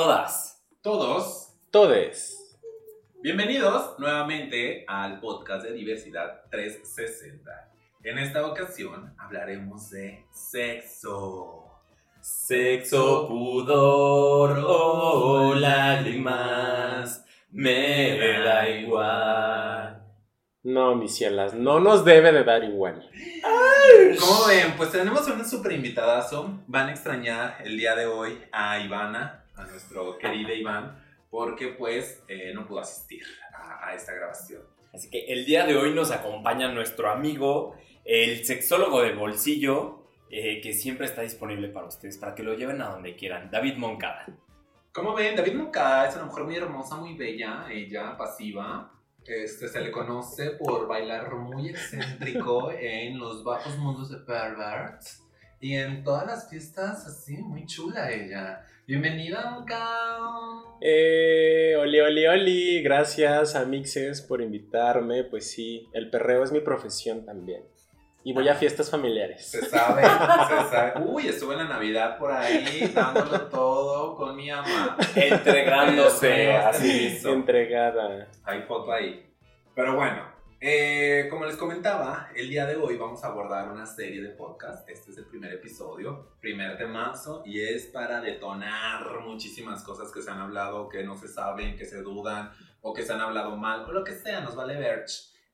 todas. Todos, Todes. bienvenidos nuevamente al podcast de Diversidad 360. En esta ocasión hablaremos de sexo. Sexo, pudor o lágrimas, me da igual. No, mis cielas, no nos debe de dar igual. Como ven, pues tenemos un super invitadazo. Van a extrañar el día de hoy a Ivana, a nuestro querido Iván, porque pues eh, no pudo asistir a, a esta grabación. Así que el día de hoy nos acompaña nuestro amigo, el sexólogo de bolsillo, eh, que siempre está disponible para ustedes, para que lo lleven a donde quieran, David Moncada. Como ven, David Moncada es una mujer muy hermosa, muy bella, ella pasiva. Este, se le conoce por bailar muy excéntrico en los bajos mundos de perverts y en todas las fiestas así, muy chula ella. Bienvenida, Moncada. Eh, oli, oli, oli. Gracias a Mixes por invitarme. Pues sí, el perreo es mi profesión también. Y voy a fiestas familiares. Se sabe, se sabe. Uy, estuve en la Navidad por ahí dándolo todo con mi mamá. Entregándose así. Entregada. Hay foto ahí. Pero bueno, eh, como les comentaba, el día de hoy vamos a abordar una serie de podcasts. Este es el primer episodio, primer de marzo, y es para detonar muchísimas cosas que se han hablado, que no se saben, que se dudan, o que se han hablado mal, o lo que sea, nos vale ver.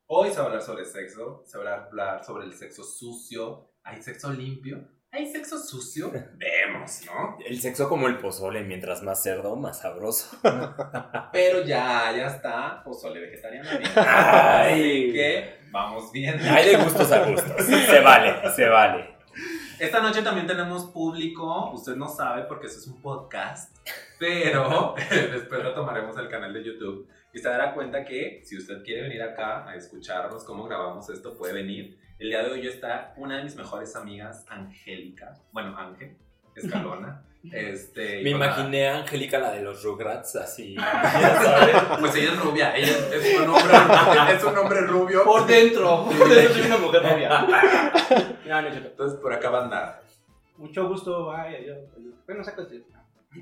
Hoy se va a hablar sobre sexo, se va a hablar sobre el sexo sucio. ¿Hay sexo limpio? ¿Hay sexo sucio? Vemos, ¿no? El sexo como el pozole, mientras más cerdo, más sabroso. Pero ya, ya está, pozole vegetariano. Ay. Así que vamos bien. Hay de gustos a gustos. Se vale, se vale. Esta noche también tenemos público, usted no sabe porque eso es un podcast, pero después retomaremos el canal de YouTube y se dará cuenta que si usted quiere venir acá a escucharnos cómo grabamos esto, puede venir. El día de hoy está una de mis mejores amigas, Angélica, bueno, Ángel, Escalona. Este, Me imaginé a Angélica, la de los Rugrats, así. Ya sabes. Pues ella es rubia, ella es, es un hombre, es un hombre rubio. Por dentro, por dentro soy una mujer. No, no cierto. Entonces por acá va a andar. Mucho gusto, ay, adiós. adiós. Bueno, sácate.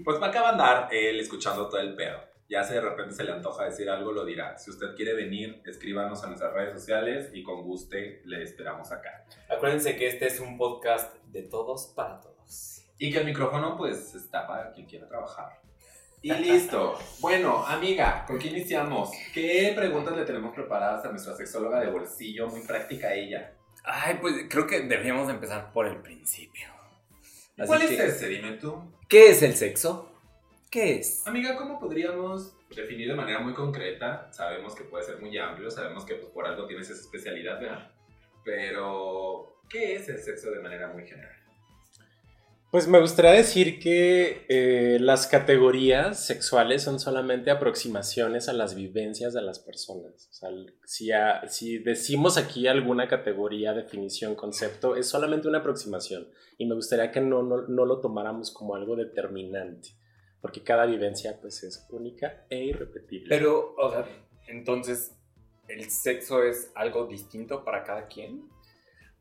Pues para acá va a andar él escuchando todo el pedo. Ya si de repente se le antoja decir algo, lo dirá. Si usted quiere venir, escríbanos en nuestras redes sociales y con gusto le esperamos acá. Acuérdense que este es un podcast de todos para todos. Y que el micrófono pues está para quien quiera trabajar. Y listo. Bueno, amiga, ¿con qué iniciamos? ¿Qué preguntas le tenemos preparadas a nuestra sexóloga de bolsillo? Muy práctica ella. Ay, pues creo que deberíamos de empezar por el principio. Así ¿Cuál que, es ese? Dime tú. ¿Qué es el sexo? ¿Qué es? Amiga, ¿cómo podríamos definir de manera muy concreta? Sabemos que puede ser muy amplio, sabemos que pues, por algo tienes esa especialidad, ¿verdad? Pero, ¿qué es el sexo de manera muy general? Pues me gustaría decir que eh, las categorías sexuales son solamente aproximaciones a las vivencias de las personas. O sea, si, a- si decimos aquí alguna categoría, definición, concepto, es solamente una aproximación. Y me gustaría que no, no, no lo tomáramos como algo determinante, porque cada vivencia pues es única e irrepetible. Pero, o sea, entonces, ¿el sexo es algo distinto para cada quien?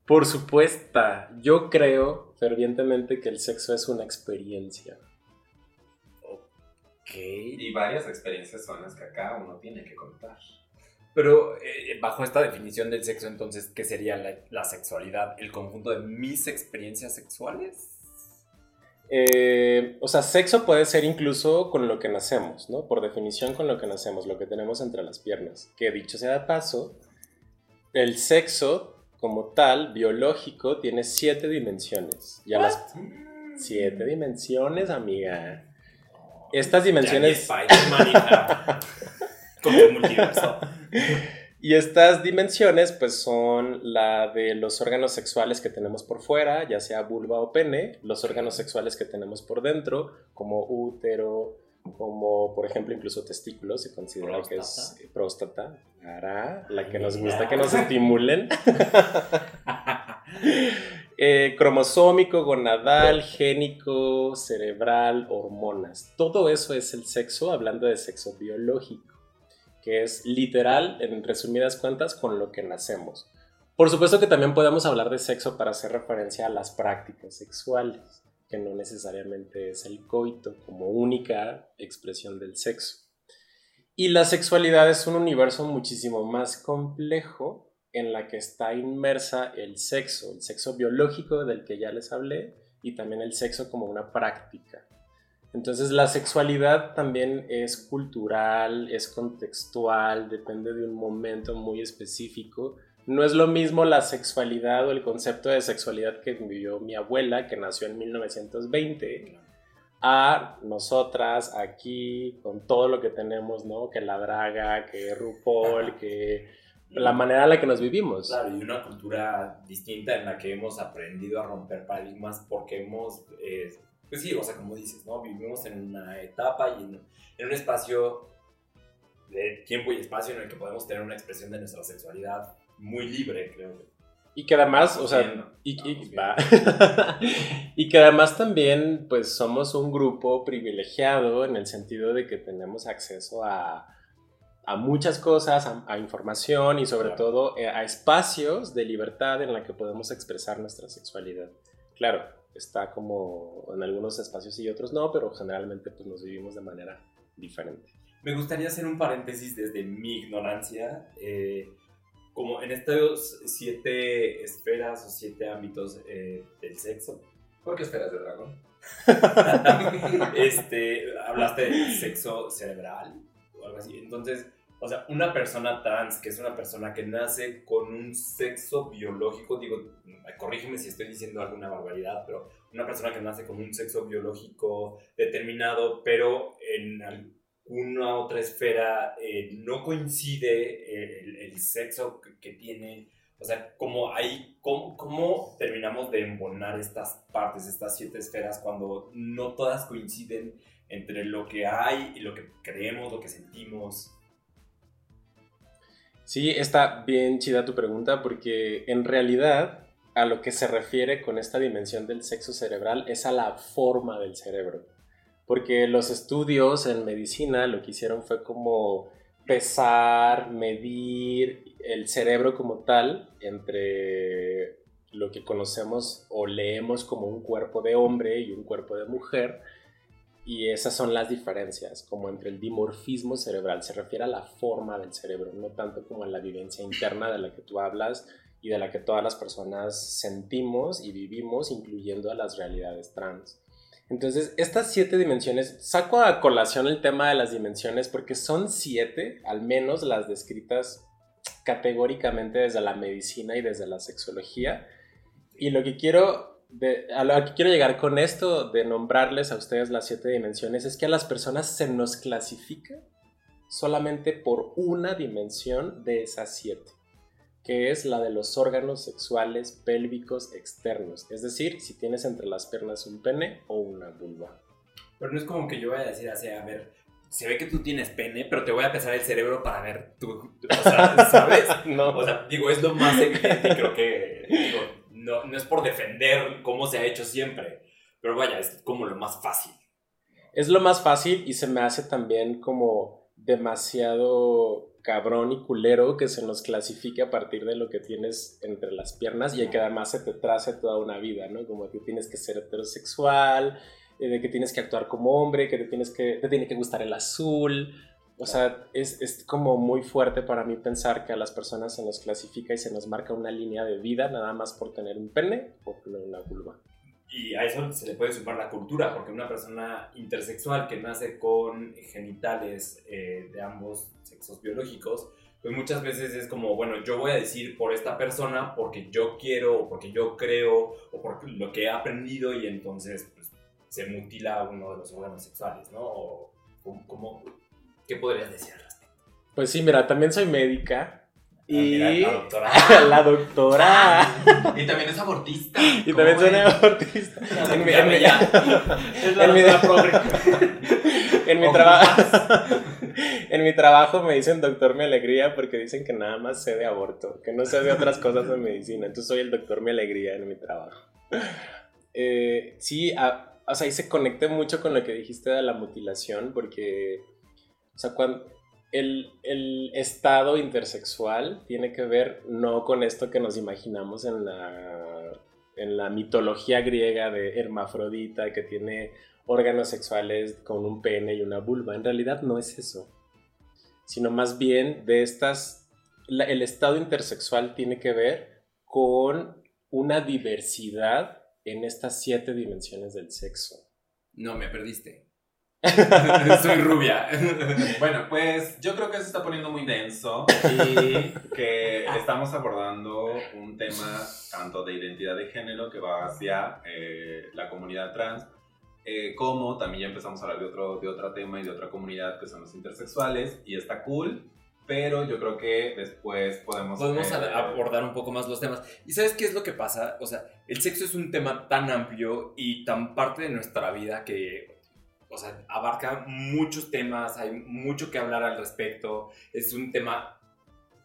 Por supuesto, yo creo fervientemente que el sexo es una experiencia. Ok. Y varias experiencias son las que acá uno tiene que contar. Pero eh, bajo esta definición del sexo, entonces, ¿qué sería la, la sexualidad? ¿El conjunto de mis experiencias sexuales? Eh, o sea, sexo puede ser incluso con lo que nacemos, ¿no? Por definición con lo que nacemos, lo que tenemos entre las piernas. Que dicho sea de paso, el sexo como tal, biológico, tiene siete dimensiones. Ya las... Siete dimensiones, amiga. Estas dimensiones... Tu multiverso. Y estas dimensiones, pues son la de los órganos sexuales que tenemos por fuera, ya sea vulva o pene, los órganos sexuales que tenemos por dentro, como útero, como por ejemplo incluso testículos, se considera que es próstata, la que nos gusta que nos estimulen. Eh, cromosómico, gonadal, génico, cerebral, hormonas. Todo eso es el sexo, hablando de sexo biológico, que es literal, en resumidas cuentas, con lo que nacemos. Por supuesto que también podemos hablar de sexo para hacer referencia a las prácticas sexuales, que no necesariamente es el coito como única expresión del sexo. Y la sexualidad es un universo muchísimo más complejo en la que está inmersa el sexo, el sexo biológico del que ya les hablé y también el sexo como una práctica. Entonces la sexualidad también es cultural, es contextual, depende de un momento muy específico. No es lo mismo la sexualidad o el concepto de sexualidad que vivió mi abuela, que nació en 1920, a nosotras aquí, con todo lo que tenemos, ¿no? Que la draga, que RuPaul, que la manera en la que nos vivimos. Claro, y una cultura distinta en la que hemos aprendido a romper paradigmas porque hemos, eh, pues sí, o sea, como dices, ¿no? Vivimos en una etapa y en, en, un espacio de tiempo y espacio en el que podemos tener una expresión de nuestra sexualidad muy libre, creo. Y que además, o sea, y, y, y, que además también, pues somos un grupo privilegiado en el sentido de que tenemos acceso a, a muchas cosas, a, información y sobre todo eh, a espacios de libertad en la que podemos expresar nuestra sexualidad. Claro, está como en algunos espacios y otros no, pero generalmente pues nos vivimos de manera diferente. Me gustaría hacer un paréntesis desde mi ignorancia. Eh, como en estos siete esferas o siete ámbitos eh, del sexo. ¿Por qué esferas de dragón? este, hablaste de sexo cerebral o algo así. Entonces, o sea, una persona trans, que es una persona que nace con un sexo biológico, digo, corrígeme si estoy diciendo alguna barbaridad, pero una persona que nace con un sexo biológico determinado, pero en una otra esfera eh, no coincide el, sexo que, tiene. O sea, ¿cómo, hay, cómo, ¿cómo terminamos de embonar estas partes, estas siete esferas, cuando no todas coinciden entre lo que hay y lo que creemos, lo que sentimos? Sí, está bien chida tu pregunta porque en realidad a lo que se refiere con esta dimensión del sexo cerebral es a la forma del cerebro porque los estudios en medicina lo que hicieron fue como pesar, medir el cerebro como tal entre lo que conocemos o leemos como un cuerpo de hombre y un cuerpo de mujer. Y esas son las diferencias, como entre el dimorfismo cerebral, se refiere a la forma del cerebro, no tanto como a la vivencia interna de la que tú hablas y de la que todas las personas sentimos y vivimos, incluyendo a las realidades trans. Entonces, estas siete dimensiones, saco a colación el tema de las dimensiones porque son siete, al menos las descritas categóricamente desde la medicina y desde la sexología. Y lo que quiero, a lo que quiero llegar con esto de nombrarles a ustedes las siete dimensiones es que a las personas se nos clasifica solamente por una dimensión de esas siete que es la de los órganos sexuales pélvicos externos, es decir, si tienes entre las piernas un pene o una vulva. Pero no es como que yo vaya a decir así, a ver, se ve que tú tienes pene, pero te voy a pesar el cerebro para ver tú, o sea, ¿sabes? no. O sea, digo, es lo más evidente y creo que, digo, no, no es por defender cómo se ha hecho siempre, pero vaya, es como lo más fácil. Es lo más fácil y se me hace también como demasiado cabrón y culero que se nos clasifique a partir de lo que tienes entre las piernas y que además se te trace toda una vida, ¿no? Como que tienes que ser heterosexual, eh, de que tienes que actuar como hombre, que te, tienes que te tiene que gustar el azul. O sea, es, es como muy fuerte para mí pensar que a las personas se nos clasifica y se nos marca una línea de vida nada más por tener un pene o tener una vulva. Y a eso se le puede sumar la cultura, porque una persona intersexual que nace con genitales eh, de ambos sexos biológicos, pues muchas veces es como, bueno, yo voy a decir por esta persona porque yo quiero, o porque yo creo, o por lo que he aprendido, y entonces pues, se mutila uno de los órganos sexuales, ¿no? O, ¿cómo, ¿Qué podrías decir al respecto? Pues sí, mira, también soy médica Ah, y la doctora. la doctora. Y también es abortista. Y también soy abortista. en mi, en mi, es la en mi, en mi trabajo. en mi trabajo me dicen doctor mi alegría porque dicen que nada más sé de aborto, que no sé de otras cosas de medicina. Entonces soy el doctor mi alegría en mi trabajo. Eh, sí, o sea, ahí se conecté mucho con lo que dijiste de la mutilación porque, o sea, cuando el, estado intersexual tiene que ver no con esto que nos imaginamos en la en la mitología griega de Hermafrodita, que tiene órganos sexuales con un pene y una vulva. En realidad no es eso, sino más bien de estas, la- el estado intersexual tiene que ver con una diversidad en estas siete dimensiones del sexo. No, me perdiste. Soy rubia. Bueno, pues yo creo que se está poniendo muy denso y que estamos abordando un tema tanto de identidad de género que va hacia eh, la comunidad trans, eh, como también ya empezamos a hablar de otro, de otro tema y de otra comunidad que son los intersexuales y está cool, pero yo creo que después podemos... Podemos eh, abordar un poco más los temas. ¿Y sabes qué es lo que pasa? O sea, el sexo es un tema tan amplio y tan parte de nuestra vida que, o sea, abarca muchos temas, hay mucho que hablar al respecto. Es un tema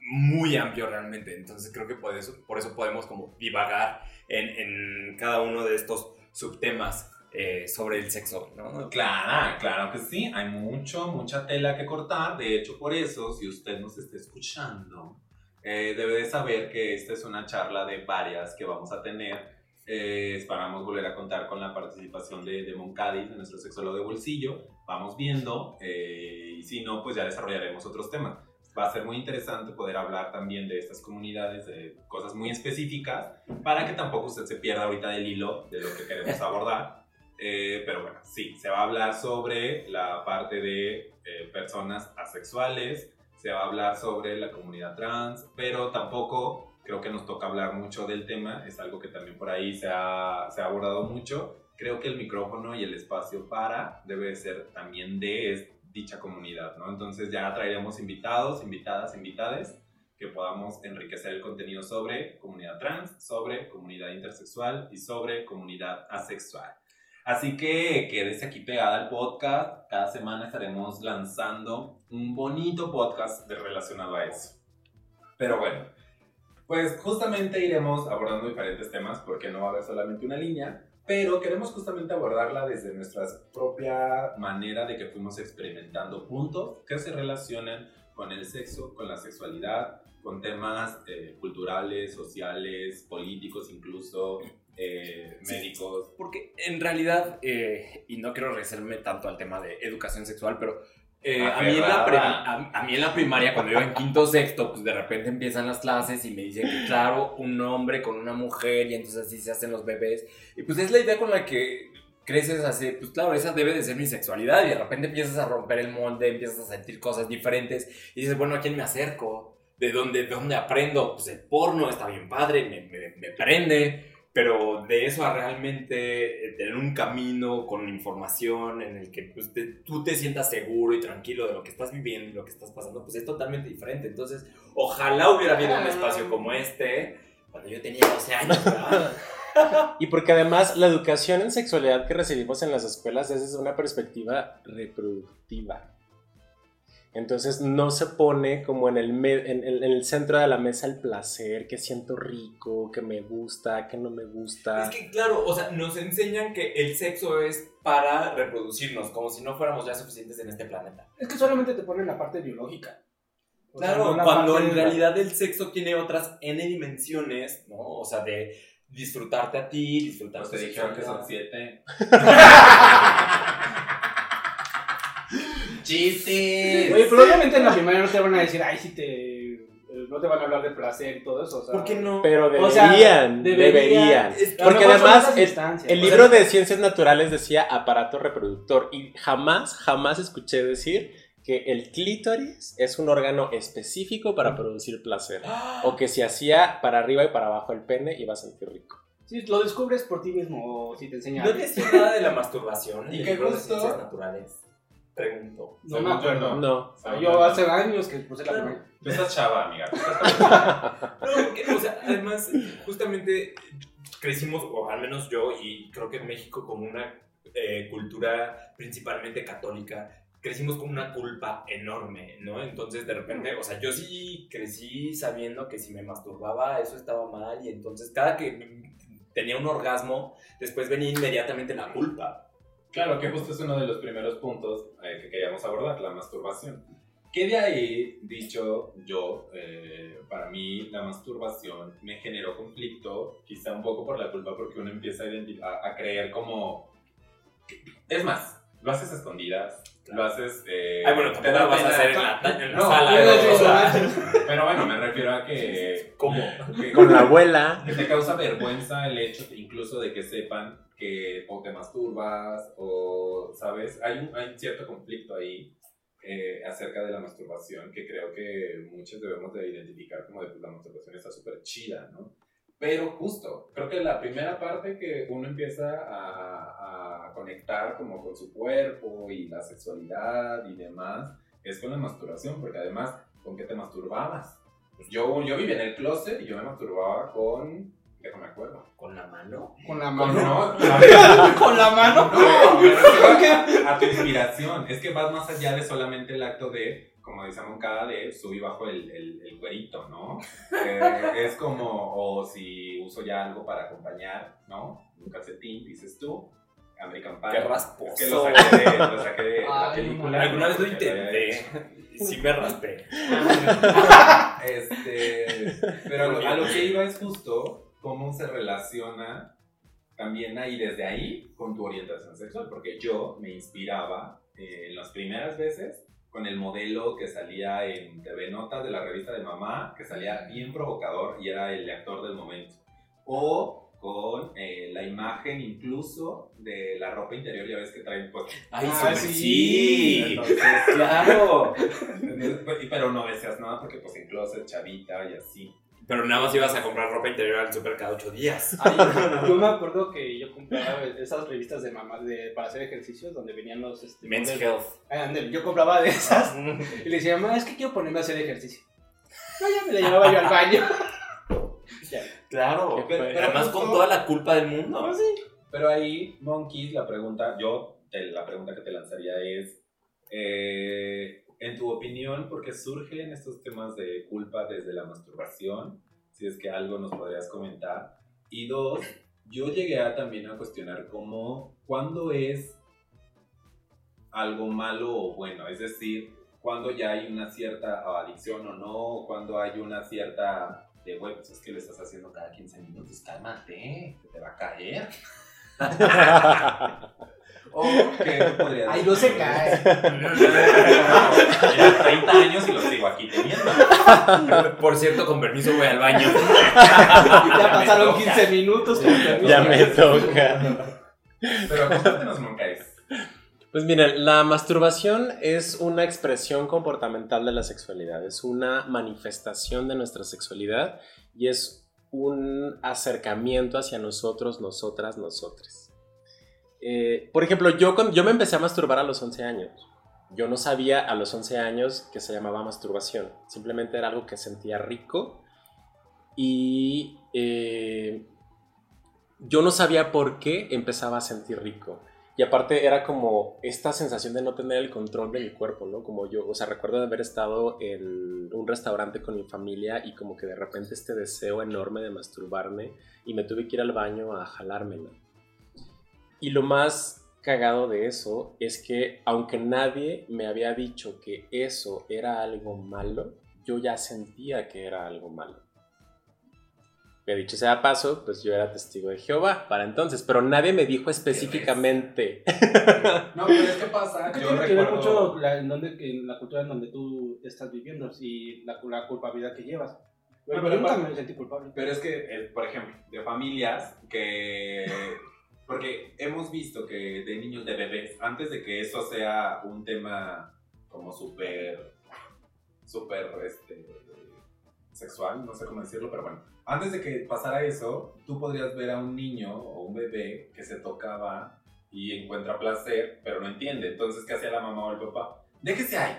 muy amplio realmente. Entonces creo que por eso, por eso podemos como divagar en, en cada uno de estos subtemas eh, sobre el sexo, ¿no? Claro, claro que sí, hay mucho, mucha tela que cortar. De hecho, por eso, si usted nos está escuchando, eh, debe de saber que esta es una charla de varias que vamos a tener. Eh, esperamos volver a contar con la participación de, de Moncadis, de nuestro sexólogo de bolsillo. Vamos viendo, eh, y si no, pues ya desarrollaremos otros temas. Va a ser muy interesante poder hablar también de estas comunidades, de cosas muy específicas, para que tampoco usted se pierda ahorita del hilo de lo que queremos abordar. Eh, pero bueno, sí, se va a hablar sobre la parte de personas asexuales, se va a hablar sobre la comunidad trans, pero tampoco creo que nos toca hablar mucho del tema, es algo que también por ahí se ha, se ha abordado mucho. Creo que el micrófono y el espacio para debe ser también de dicha comunidad, ¿no? Entonces ya traeremos invitados, invitadas, invitades que podamos enriquecer el contenido sobre comunidad trans, sobre comunidad intersexual y sobre comunidad asexual. Así que quédese aquí pegada al podcast. Cada semana estaremos lanzando un bonito podcast relacionado a eso. Pero bueno, pues justamente iremos abordando diferentes temas porque no va a haber solamente una línea, pero queremos justamente abordarla desde nuestra propia manera de que fuimos experimentando puntos que se relacionan con el sexo, con la sexualidad, con temas eh, culturales, sociales, políticos incluso, eh, Sí. médicos. Porque en realidad, eh, y no quiero regresarme tanto al tema de educación sexual, pero eh, a, mí en la a, a mí en la primaria, cuando iba en quinto sexto, pues de repente empiezan las clases y me dicen que, claro, un hombre con una mujer y entonces así se hacen los bebés. Y pues es la idea con la que creces así, pues claro, esa debe de ser mi sexualidad y de repente empiezas a romper el molde, empiezas a sentir cosas diferentes y dices, bueno, ¿a quién me acerco? ¿De dónde, de dónde aprendo? Pues el porno está bien padre, me, me, me prende, pero de eso a realmente eh, tener un camino con información en el que pues, te- tú te sientas seguro y tranquilo de lo que estás viviendo y lo que estás pasando, pues es totalmente diferente. Entonces, ojalá hubiera habido un espacio como este cuando yo tenía 12 años. Y porque además la educación en sexualidad que recibimos en las escuelas es desde una perspectiva reproductiva. Entonces no se pone como en el, me- en, el- en el centro de la mesa el placer, que siento rico, que me gusta, que no me gusta. Es que, claro, o sea, nos enseñan que el sexo es para reproducirnos, como si no fuéramos ya suficientes en este planeta. Es que solamente te ponen la parte biológica. O sea, Claro, no la cuando en de la- realidad el sexo tiene otras N dimensiones, ¿no? O sea, de disfrutarte a ti, disfrutar Pues tu te dijeron que son siete. ¡Chiste! Oye, pero obviamente en la primaria no te van a decir, ay, si te. eh, No te van a hablar de placer y todo eso. O sea, ¿Por qué no? Pero O sea, deberían, debería- deberían. Que Porque además el, el O sea, libro de ciencias naturales decía aparato reproductor y jamás, jamás escuché decir que el clítoris es un órgano específico para producir placer. O que si hacía para arriba y para abajo el pene iba a sentir rico. Sí, lo descubres por ti mismo o si te enseñan. No decía nada de la masturbación. ¿Y de gusto? ciencias naturales. Pregunto. No me acuerdo. No. O sea, yo hace años que puse la Claro. primaria. Tú estás chava, amiga. No, porque, o sea, además, justamente crecimos, o al menos yo, y creo que en México como una eh, cultura principalmente católica, crecimos con una culpa enorme, ¿no? Entonces, de repente, o sea, yo sí crecí sabiendo que si me masturbaba, eso estaba mal, y entonces cada que tenía un orgasmo, después venía inmediatamente la culpa. Claro, que justo es uno de los primeros puntos eh, que queríamos abordar, la masturbación. Que de ahí, dicho yo, eh, para mí la masturbación me generó conflicto, quizá un poco por la culpa, porque uno empieza a, a- a creer como... Es más, lo haces a escondidas, lo haces... eh, Ay, bueno, te da lo vas a hacer en la, en la No, sala. no. Pero bueno, me refiero a que... ¿Cómo? que- Con la abuela. que te causa vergüenza el hecho incluso de que sepan que o te masturbas o, ¿sabes? Hay un, hay un cierto conflicto ahí eh, acerca de la masturbación que creo que muchos debemos de identificar como de pues, la masturbación está súper chida, ¿no? Pero justo, creo que la primera parte que uno empieza a, a conectar como con su cuerpo y la sexualidad y demás es con la masturbación, porque además, ¿con qué te masturbabas? Yo, yo vivía en el closet y yo me masturbaba con... Déjame acuerdo. ¿Con la mano? Con la Con, mano. no, Con la mano. no, me refiero a, tu inspiración. Es que vas más allá de solamente el acto de, como dice Moncada, de subir bajo el, el, el cuerito, ¿no? Eh, es como, o si uso ya algo para acompañar, ¿no? Un calcetín, dices tú. American Pie. Qué Es que lo rasposo. saqué de, lo saqué de la Ay, película. Alguna vez lo intenté. Sí me raspé. Este, pero a lo que iba es justo cómo se relaciona también ahí desde ahí con tu orientación sexual, porque yo me inspiraba eh, en las primeras veces con el modelo que salía en TV Notas de la revista de mamá, que salía bien provocador y era el actor del momento. O con eh, la imagen incluso de la ropa interior, ya ves que traen pues Ay, Ah, sí. sí. entonces, Claro. pero no deseas nada porque pues en closet, chavita y así. Pero nada más ibas a comprar ropa interior al super cada ocho días. Ay, yo me acuerdo que yo compraba esas revistas de mamás de, para hacer ejercicios donde venían los... Este, Men's modelos. Health. Ah, yo compraba de esas y le decía, mamá, es que quiero ponerme a hacer ejercicio. No, ya me la llevaba yo al baño. Ya. Claro. Pero- pero Además justo- con toda la culpa del mundo. Pero ahí, Monkeys, la pregunta, yo, te- la pregunta que te lanzaría es, eh, en tu opinión, ¿por qué surgen estos temas de culpa desde la masturbación? Si es que algo nos podrías comentar. Y dos, yo llegué a, también a cuestionar cómo, ¿cuándo es algo malo o bueno? Es decir, cuando ya hay una cierta adicción o no, cuando hay una cierta de, güey, pues es que lo estás haciendo cada 15 minutos, cálmate, que te va a caer. O que tú podrías Ay, no se cae. Ya 30 años y lo sigo aquí teniendo. Por cierto, con permiso voy al baño. Ya pasaron 15 minutos. con permiso. Ya me toca. Pero cuéntanos, Moncaes. Pues miren, la masturbación es una expresión comportamental de la sexualidad, es una manifestación de nuestra sexualidad y es un acercamiento hacia nosotros, nosotras, nosotres. Eh, por ejemplo, yo, yo me empecé a masturbar a los 11 años. Yo no sabía a los 11 años que se llamaba masturbación, simplemente era algo que sentía rico y eh, yo no sabía por qué empezaba a sentir rico. Y aparte era como esta sensación de no tener el control de mi cuerpo, ¿no? Como yo, o sea, recuerdo haber estado en un restaurante con mi familia y como que de repente este deseo enorme de masturbarme y me tuve que ir al baño a jalármela. Y lo más cagado de eso es que aunque nadie me había dicho que eso era algo malo, yo ya sentía que era algo malo. Que dicho sea paso, pues yo era testigo de Jehová para entonces, pero nadie me dijo específicamente. No, pero es que pasa, yo tiene que ver recuerdo... mucho la, en, donde, en la cultura en donde tú estás viviendo y la, la culpabilidad que llevas. Bueno, pero nunca aparte- me sentí culpable. Pero es que, eh, por ejemplo, de familias que... Porque hemos visto que de niños, de bebés, antes de que eso sea un tema como súper, súper, este, sexual, no sé cómo decirlo, pero bueno, antes de que pasara eso, tú podrías ver a un niño o un bebé que se tocaba y encuentra placer, pero no entiende. Entonces, ¿qué hacía la mamá o el papá? Déjese ahí.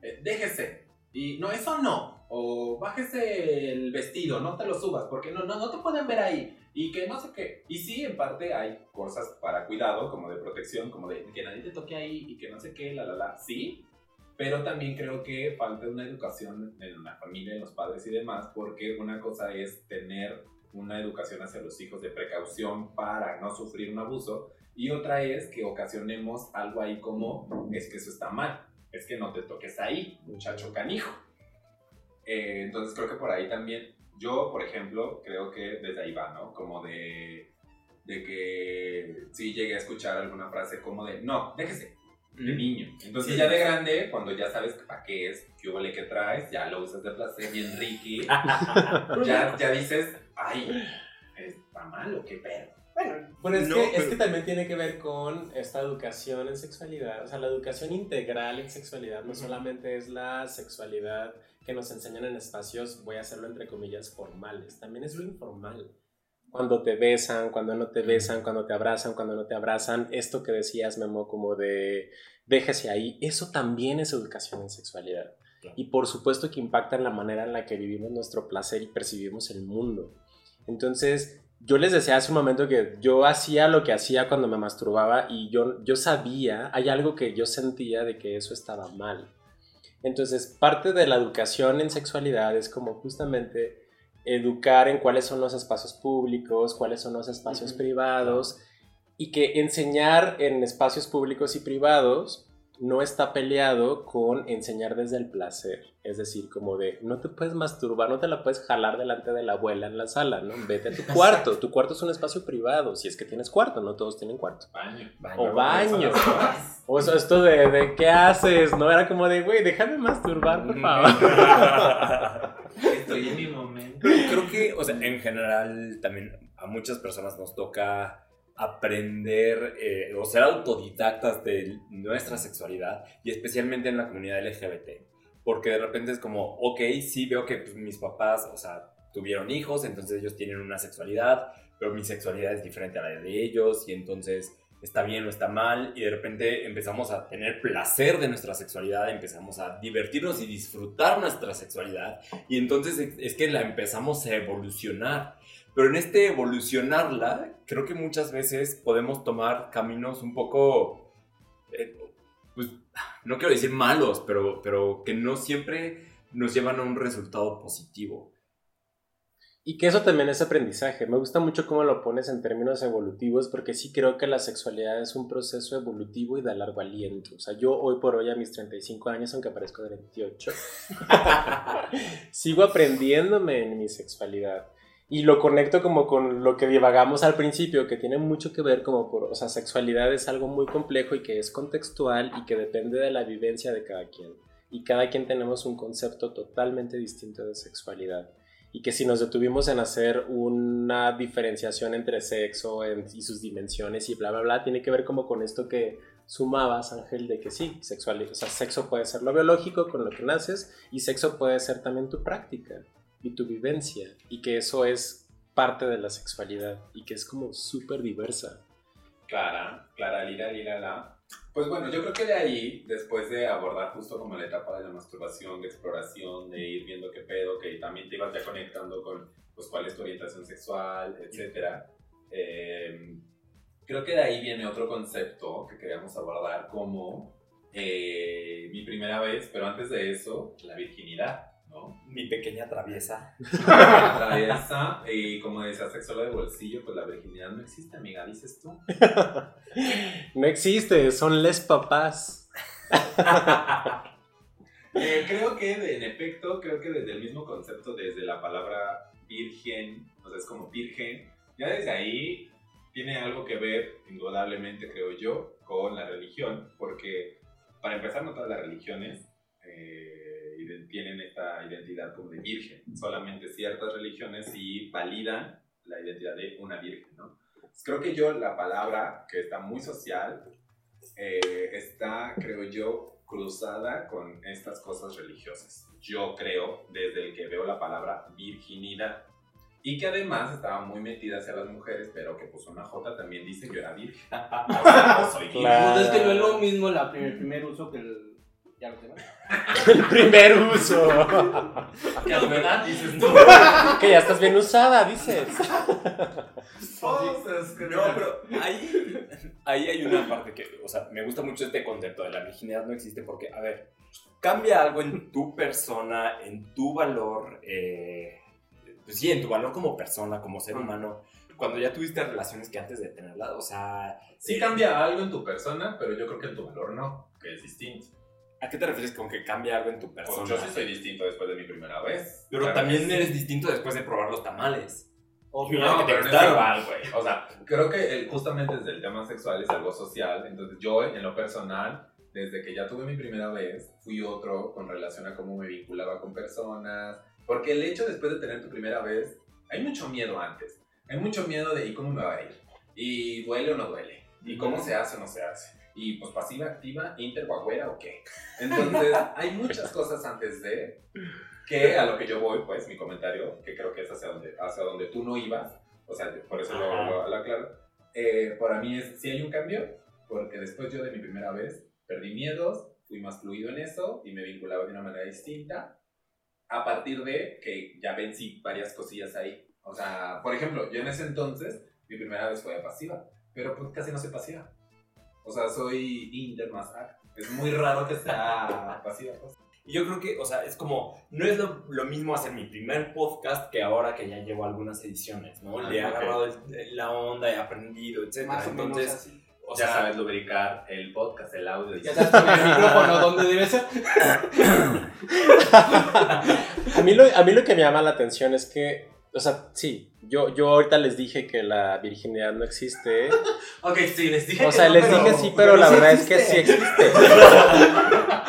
Eh, déjese. Y no, eso no. O bájese el vestido, no te lo subas, porque no, no, no te pueden ver ahí. Y que no sé qué. Y sí, en parte hay cosas para cuidado, como de protección, como de que nadie te toque ahí y que no sé qué, la, la, la. Sí. Pero también creo que falta una educación en la familia, en los padres y demás, porque una cosa es tener una educación hacia los hijos de precaución para no sufrir un abuso y otra es que ocasionemos algo ahí como es que eso está mal. es que no te toques ahí, muchacho canijo. Eh, entonces creo que por ahí también, yo por ejemplo, creo que desde ahí va, ¿no? Como de, de que sí llegué a escuchar alguna frase como de, no, déjese, de niño. Entonces Sí. ya de grande, cuando ya sabes para qué es, qué vale que traes, ya lo usas de placer bien Ricky, ya, ya dices, ay, está malo, qué perro. Bueno, Bueno, es, No, que, es pero- que también tiene que ver con esta educación en sexualidad. O sea, la educación integral en sexualidad no solamente es la sexualidad que nos enseñan en espacios, voy a hacerlo entre comillas, formales. También es lo informal. Cuando te besan, cuando no te besan, cuando te abrazan, cuando no te abrazan. Esto que decías, Memo, como de déjese ahí. Eso también es educación en sexualidad. Claro. Y por supuesto que impacta en la manera en la que vivimos nuestro placer y percibimos el mundo. Entonces, yo les decía hace un momento que yo hacía lo que hacía cuando me masturbaba y yo, yo sabía, hay algo que yo sentía de que eso estaba mal. Entonces, parte de la educación en sexualidad es como justamente educar en cuáles son los espacios públicos, cuáles son los espacios privados y que enseñar en espacios públicos y privados no está peleado con enseñar desde el placer. Es decir, como de, no te puedes masturbar, no te la puedes jalar delante de la abuela en la sala, ¿no? Vete a tu cuarto. Tu cuarto es un espacio privado, si es que tienes cuarto, no todos tienen cuarto. Baño. O baño. O eso, esto de, de, ¿qué haces? No era como de, güey, déjame masturbar, por favor. Estoy en mi momento. Creo que, o sea, en general también a muchas personas nos toca aprender eh, o ser autodidactas de nuestra sexualidad y especialmente en la comunidad LGBT. Porque de repente es como, ok, sí veo que pues, mis papás, o sea, tuvieron hijos, entonces ellos tienen una sexualidad, pero mi sexualidad es diferente a la de ellos y entonces está bien o está mal y de repente empezamos a tener placer de nuestra sexualidad, empezamos a divertirnos y disfrutar nuestra sexualidad y entonces es- que la empezamos a evolucionar. Pero en este evolucionarla, creo que muchas veces podemos tomar caminos un poco, eh, pues, no quiero decir malos, pero, pero que no siempre nos llevan a un resultado positivo. Y que eso también es aprendizaje. Me gusta mucho cómo lo pones en términos evolutivos, porque sí creo que la sexualidad es un proceso evolutivo y de largo aliento. O sea, yo hoy por hoy a mis 35 años, aunque parezco de 28, sigo aprendiéndome en mi sexualidad. Y lo conecto como con lo que divagamos al principio, que tiene mucho que ver como por, o sea, sexualidad es algo muy complejo y que es contextual y que depende de la vivencia de cada quien. Y cada quien tenemos un concepto totalmente distinto de sexualidad y que si nos detuvimos en hacer una diferenciación entre sexo en- y sus dimensiones y bla, bla, bla, tiene que ver como con esto que sumabas, Ángel, de que sí, sexual, o sea, sexo puede ser lo biológico con lo que naces y sexo puede ser también tu práctica y tu vivencia y que eso es parte de la sexualidad y que es como súper diversa. Clara, Clara, lira, lira, la. Pues bueno, yo creo que de ahí, después de abordar justo como la etapa de la masturbación, de exploración, de ir viendo qué pedo, que también te ibas ya conectando con pues cuál es tu orientación sexual, etcétera. eh, creo que de ahí viene otro concepto que queríamos abordar como eh, mi primera vez, pero antes de eso, la virginidad, Mi pequeña traviesa. Traviesa, y como decía sexual de bolsillo, pues la virginidad no existe, amiga, dices tú. No existe, son les papás. Eh, creo que, de- en efecto, creo que desde el mismo concepto, desde la palabra virgen, o sea, es como virgen, ya desde ahí tiene algo que ver, indudablemente, creo yo, con la religión, porque para empezar, no todas las religiones eh, tienen esta identidad como de virgen, solamente ciertas religiones sí validan la identidad de una virgen, ¿no? Creo que yo la palabra, que está muy social, eh, está, creo yo, cruzada con estas cosas religiosas. Yo creo, desde el que veo la palabra virginidad. Y que además estaba muy metida hacia las mujeres, pero que puso una J también dice que yo era virgen. O sea, no soy virgen. Claro. Pues es que no es lo mismo la prim- el primer uso que el. Ya lo tengo. El primer uso. ¿Qué novedad dices tú? que ya estás bien usada, dices. No, pero ahí, ahí hay una parte que, o sea, me gusta mucho este concepto de la virginidad no existe porque, a ver, cambia algo en tu persona, en tu valor, eh, pues sí, en tu valor como persona, como ser humano, cuando ya tuviste relaciones que antes de tenerla, o sea... Sí eh, cambia algo en tu persona, pero yo creo que en tu valor no, que es distinto. ¿A qué te refieres con que cambia algo en tu Pues persona? yo sí soy distinto después de mi primera vez. Pero Claro también sí. eres distinto después de probar los tamales. Obvio. No, que te pero no es gustaron. igual, güey. O sea, creo que el- justamente desde el tema sexual es algo social. Entonces, yo, en lo personal, desde que ya tuve mi primera vez, fui otro con relación a cómo me vinculaba con personas. Porque el hecho después de tener tu primera vez, hay mucho miedo antes. Hay mucho miedo de, ¿y cómo me va a ir? ¿Y duele o no duele? ¿Y cómo se hace o no se hace? Y pues pasiva, activa, inter, guagüera o qué. Entonces, hay muchas cosas antes de que a lo que yo voy, pues, mi comentario, que creo que es hacia donde, hacia donde tú no ibas, o sea, por eso lo, lo, lo aclaro, eh, para mí es, sí hay un cambio, porque después yo de mi primera vez perdí miedos, fui más fluido en eso y me vinculaba de una manera distinta, a partir de que ya vencí varias cosillas ahí. O sea, por ejemplo, yo en ese entonces, mi primera vez fue pasiva, pero pues casi no soy pasiva. O sea, soy inter más act. Es muy raro que sea pasiva. Y yo creo que, o sea, es como, no es lo, lo mismo hacer mi primer podcast que ahora que ya llevo algunas ediciones, ¿no? Ah, Le he ok. agarrado el- la onda, he aprendido, etc. Más o menos Entonces, así. o ya sea, sabes lubricar el podcast, el audio. y Ya sabes poner el micrófono donde debe ser. A mí, lo, a mí lo que me llama la atención es que, o sea, sí, yo, yo ahorita les dije que la virginidad no existe. Ok, sí, les dije O que sea, no, les pero- dije sí, pero pero la sí verdad es que sí existe.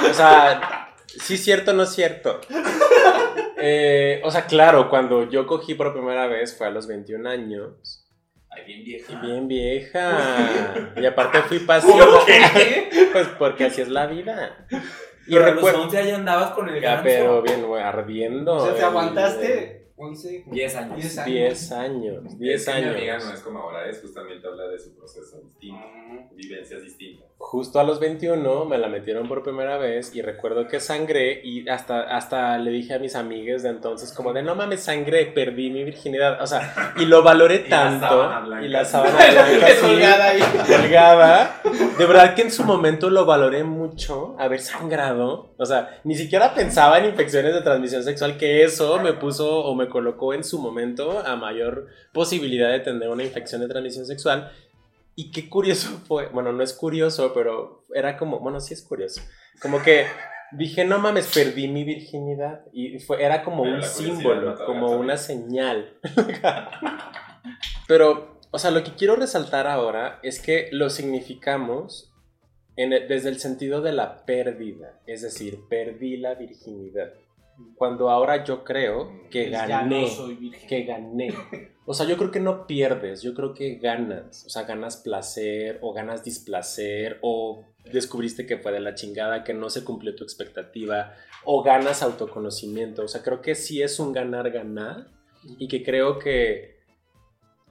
O sea, sí es cierto, no es cierto. Eh, o sea, claro, cuando yo cogí por primera vez fue a los 21 años. Ay, bien Y vieja. bien vieja. Y aparte fui pasiva. Pues porque así es la vida. Y pero a los recuerdo. 11 ya andabas con el Ya, ganso. pero bien, güey, ardiendo. O sea, te el- aguantaste 11, 10 años. 10 años. 10 años. 10 Es que Mi amiga no es como ahora, es justamente habla de su proceso distinto, Mm. vivencias distintas. Justo a los 21 me la metieron por primera vez y recuerdo que sangré y hasta, hasta le dije a mis amigues de entonces como de no mames sangré, perdí mi virginidad, o sea, y lo valoré tanto y la sábana blanca colgada, de verdad que en su momento lo valoré mucho, haber sangrado, o sea, ni siquiera pensaba en infecciones de transmisión sexual, que eso me puso o me colocó en su momento a mayor posibilidad de tener una infección de transmisión sexual. Y qué curioso fue, bueno, no es curioso, pero era como, bueno, sí es curioso, como que dije, no mames, perdí mi virginidad. Y fue, era como un símbolo, como una señal. pero, o sea, lo que quiero resaltar ahora es que lo significamos en el- desde el sentido de la pérdida, es decir, perdí la virginidad. Cuando ahora yo creo que Ya gané no soy virgen. que gané. O sea, yo creo que no pierdes, yo creo que ganas. O sea, ganas placer o ganas displacer o descubriste que fue de la chingada, que no se cumplió tu expectativa o ganas autoconocimiento. O sea, creo que sí es un ganar-ganar y que creo que,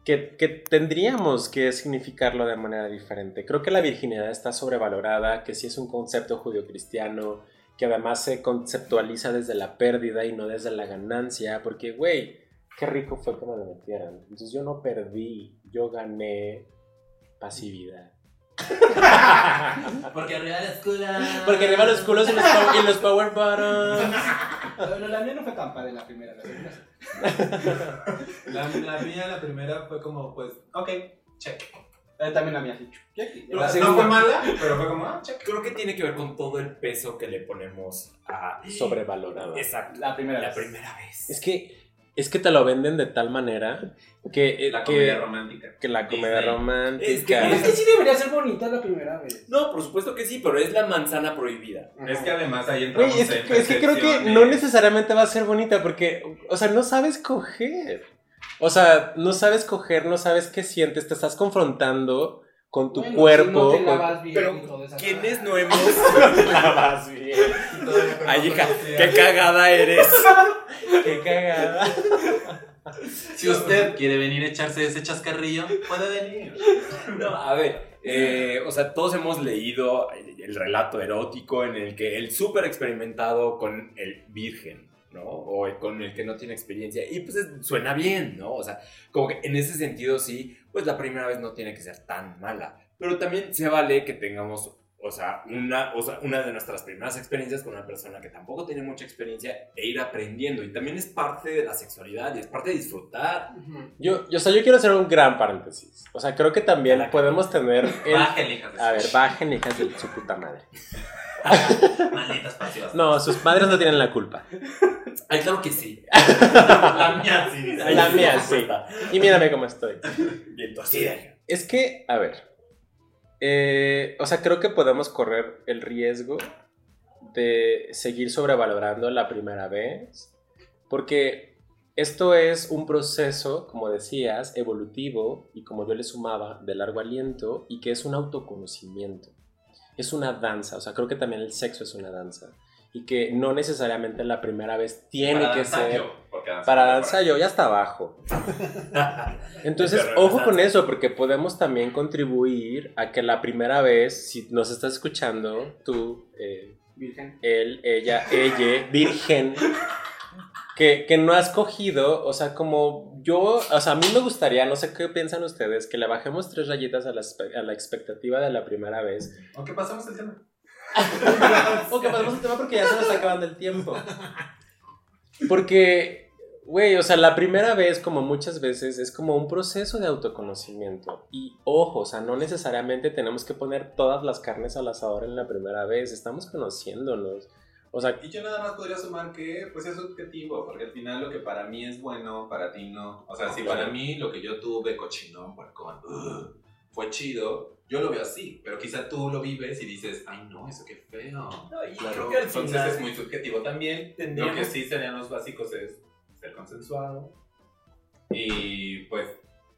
que, que tendríamos que significarlo de manera diferente. Creo que la virginidad está sobrevalorada, que sí es un concepto judio-cristiano, que además se conceptualiza desde la pérdida y no desde la ganancia, porque, güey, qué rico fue que me lo metieran. Entonces yo no perdí, yo gané pasividad. Porque arriba la escuela. Porque arriba los culos y los, pow- y los power buttons. Pero la mía no fue tan padre la primera. La segunda. La, la mía, la primera fue como, pues, ok, check. Eh, También la mía sí. La no segunda- fue mala, pero fue como, ah, check. Creo que tiene que ver con todo el peso que le ponemos a... Sobrevalorada. Exacto. La primera La vez. primera vez. Es que, es que te lo venden de tal manera que, eh, La que, comedia romántica. que la comedia Disney. romántica. Es que- Es que sí debería ser bonita la primera vez. No, por supuesto que sí, pero es la manzana prohibida. Es que además ahí entramos Güey, es, en que, es que creo que no necesariamente va a ser bonita porque, o sea, no sabes coger. O sea, no sabes coger, no sabes qué sientes, te estás confrontando con tu Bueno, cuerpo. Si no te con- lavas bien Pero, y todo eso. ¿quiénes no hemos... lavas bien. Ay, hija, qué cagada eres. Qué cagada. Si usted quiere venir a echarse ese chascarrillo, puede venir. No, a ver, eh, o sea, todos hemos leído el, el relato erótico en el que el súper experimentado con el virgen, ¿no? O con el que no tiene experiencia. Y pues es- suena bien, ¿no? O sea, como que en ese sentido sí, pues la primera vez no tiene que ser tan mala. Pero también se vale que tengamos, o sea, una, o sea, una de nuestras primeras experiencias con una persona que tampoco tiene mucha experiencia e ir aprendiendo. Y también es parte de la sexualidad y es parte de disfrutar. Ujú. Yo, yo, o sea, yo quiero hacer un gran paréntesis. O sea, creo que también que- podemos tener. el- Bajen, hijas de A su- ver, bajen, hijas de su puta madre. Malditas pasivas. No, sus padres no tienen la culpa. Ay, claro que sí. la mía sí. La mía, sí. Y mírame cómo estoy. Bien torcida. Es que, a ver, eh, o sea, creo que podemos correr el riesgo de seguir sobrevalorando la primera vez, porque esto es un proceso, como decías, evolutivo y como yo le sumaba, de largo aliento y que es un autoconocimiento. Es una danza, o sea, creo que también el sexo es una danza y que no necesariamente la primera vez tiene Para que ser... yo, Para danza yo ya está abajo. Entonces, ojo con eso, porque podemos también contribuir a que la primera vez, si nos estás escuchando, tú, eh, Virgen. él, ella, ella, virgen, que, que no has cogido, o sea, como yo, o sea, a mí me gustaría, no sé qué piensan ustedes, que le bajemos tres rayitas a la, a la expectativa de la primera vez. Aunque pasamos el tema. O que pasemos el tema porque ya se nos está acabando el tiempo. Porque, güey, o sea, la primera vez, como muchas veces, es como un proceso de autoconocimiento. Y ojo, o sea, no necesariamente tenemos que poner todas las carnes al asador en la primera vez. Estamos conociéndonos. O sea, Y yo nada más podría sumar que, pues es subjetivo, porque al final lo que para mí es bueno, para ti no. O sea, si para mí lo que yo tuve, cochinón, puercón, ugh, fue chido, yo lo veo así, pero quizá tú lo vives y dices, ay no, eso qué feo. No, y Claro, creo que al entonces final es muy subjetivo también. Lo que sí serían los básicos es ser consensuado. Y pues,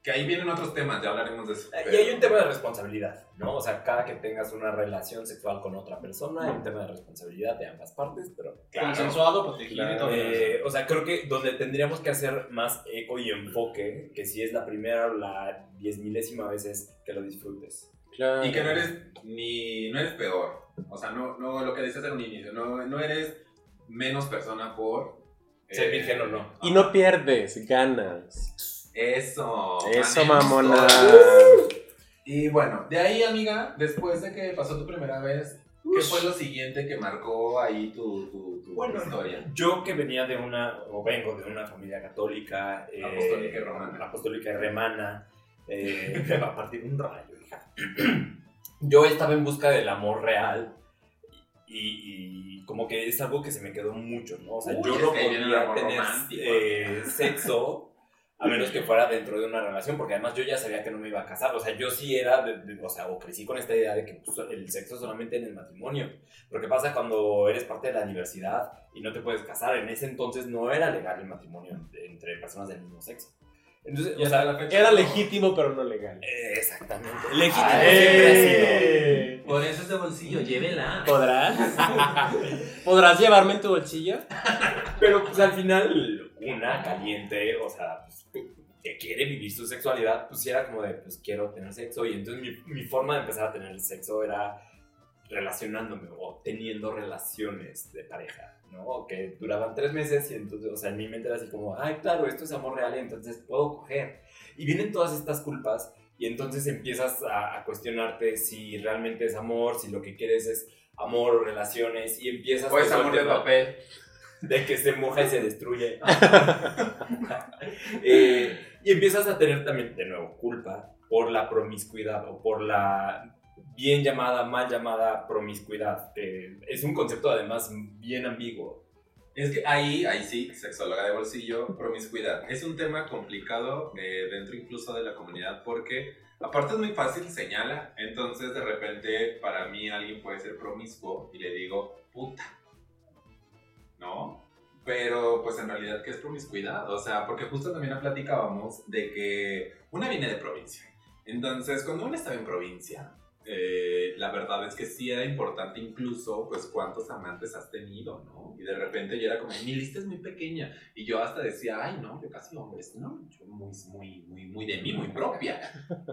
que ahí vienen otros temas, ya hablaremos de eso. Y pero- hay un tema de responsabilidad, ¿no? O sea, cada que tengas una relación sexual con otra persona, hay un tema de responsabilidad de ambas partes, pero... Claro. Consensuado, protegido y Claro. todo. Eh, o sea, creo que donde tendríamos que hacer más eco y enfoque, que si es la primera o la diez milésima vez, es que lo disfrutes. Claro. Y que no eres ni no eres peor. O sea, no, no lo que dices en un inicio, no, no eres menos persona por Ser eh, virgen o no. Y no pierdes, ganas. Eso. Eso, mamona. Y bueno, de ahí, amiga, después de que pasó tu primera vez, ¿qué fue lo siguiente que marcó ahí tu, tu, tu Bueno, historia? Yo que venía de una, o vengo de una familia católica, eh, Apostólica y romana. apostólica y remana, eh, me va a partir un rayo, hija. Yo estaba en busca del amor real y, y como que es algo que se me quedó mucho, ¿no? O sea, Uy, yo no podía tener eh, sexo a menos que fuera dentro de una relación, porque además yo ya sabía que no me iba a casar, o sea, yo sí era, de- de- o sea, o crecí con esta idea de que pues, el sexo solamente en el matrimonio, pero ¿qué pasa cuando eres parte de la diversidad y no te puedes casar? En ese entonces no era legal el matrimonio entre personas del mismo sexo. Entonces, Y o sea, la fecha Era no. legítimo, pero no legal. eh, exactamente. Legítimo siempre ha sido. Por eso es de bolsillo, llévela. ¿Podrás? ¿Podrás llevarme en tu bolsillo? Pero pues al final, una caliente, o sea, pues, que quiere vivir su sexualidad, pues sí era como de, pues quiero tener sexo. Y entonces mi, mi forma de empezar a tener sexo era relacionándome o teniendo relaciones de pareja, ¿no? Que duraban tres meses y entonces, o sea, en mi mente era así como, ay, claro, esto es amor real y entonces puedo coger. Y vienen todas estas culpas y entonces empiezas a, a cuestionarte si realmente es amor, si lo que quieres es amor o relaciones y empiezas... O es amor de papel. de que se moja y se destruye. Eh, y empiezas a tener también, de nuevo, culpa por la promiscuidad o por la bien llamada, mal llamada promiscuidad, es un concepto además bien ambiguo. Es que ahí, ahí sí, sexóloga de bolsillo, promiscuidad. Es un tema complicado eh, dentro incluso de la comunidad porque aparte es muy fácil, señala. Entonces de repente para mí alguien puede ser promiscuo y le digo, puta. ¿No? Pero pues en realidad, ¿qué es promiscuidad? O sea, porque justo también platicábamos de que una viene de provincia. Entonces cuando uno estaba en provincia, eh, la verdad es que sí era importante incluso, pues, cuántos amantes has tenido, ¿no? Y de repente yo era como, mi lista es muy pequeña. Y yo hasta decía, ay, no, yo casi hombres, no, yo muy, muy, muy, muy de mí, muy propia.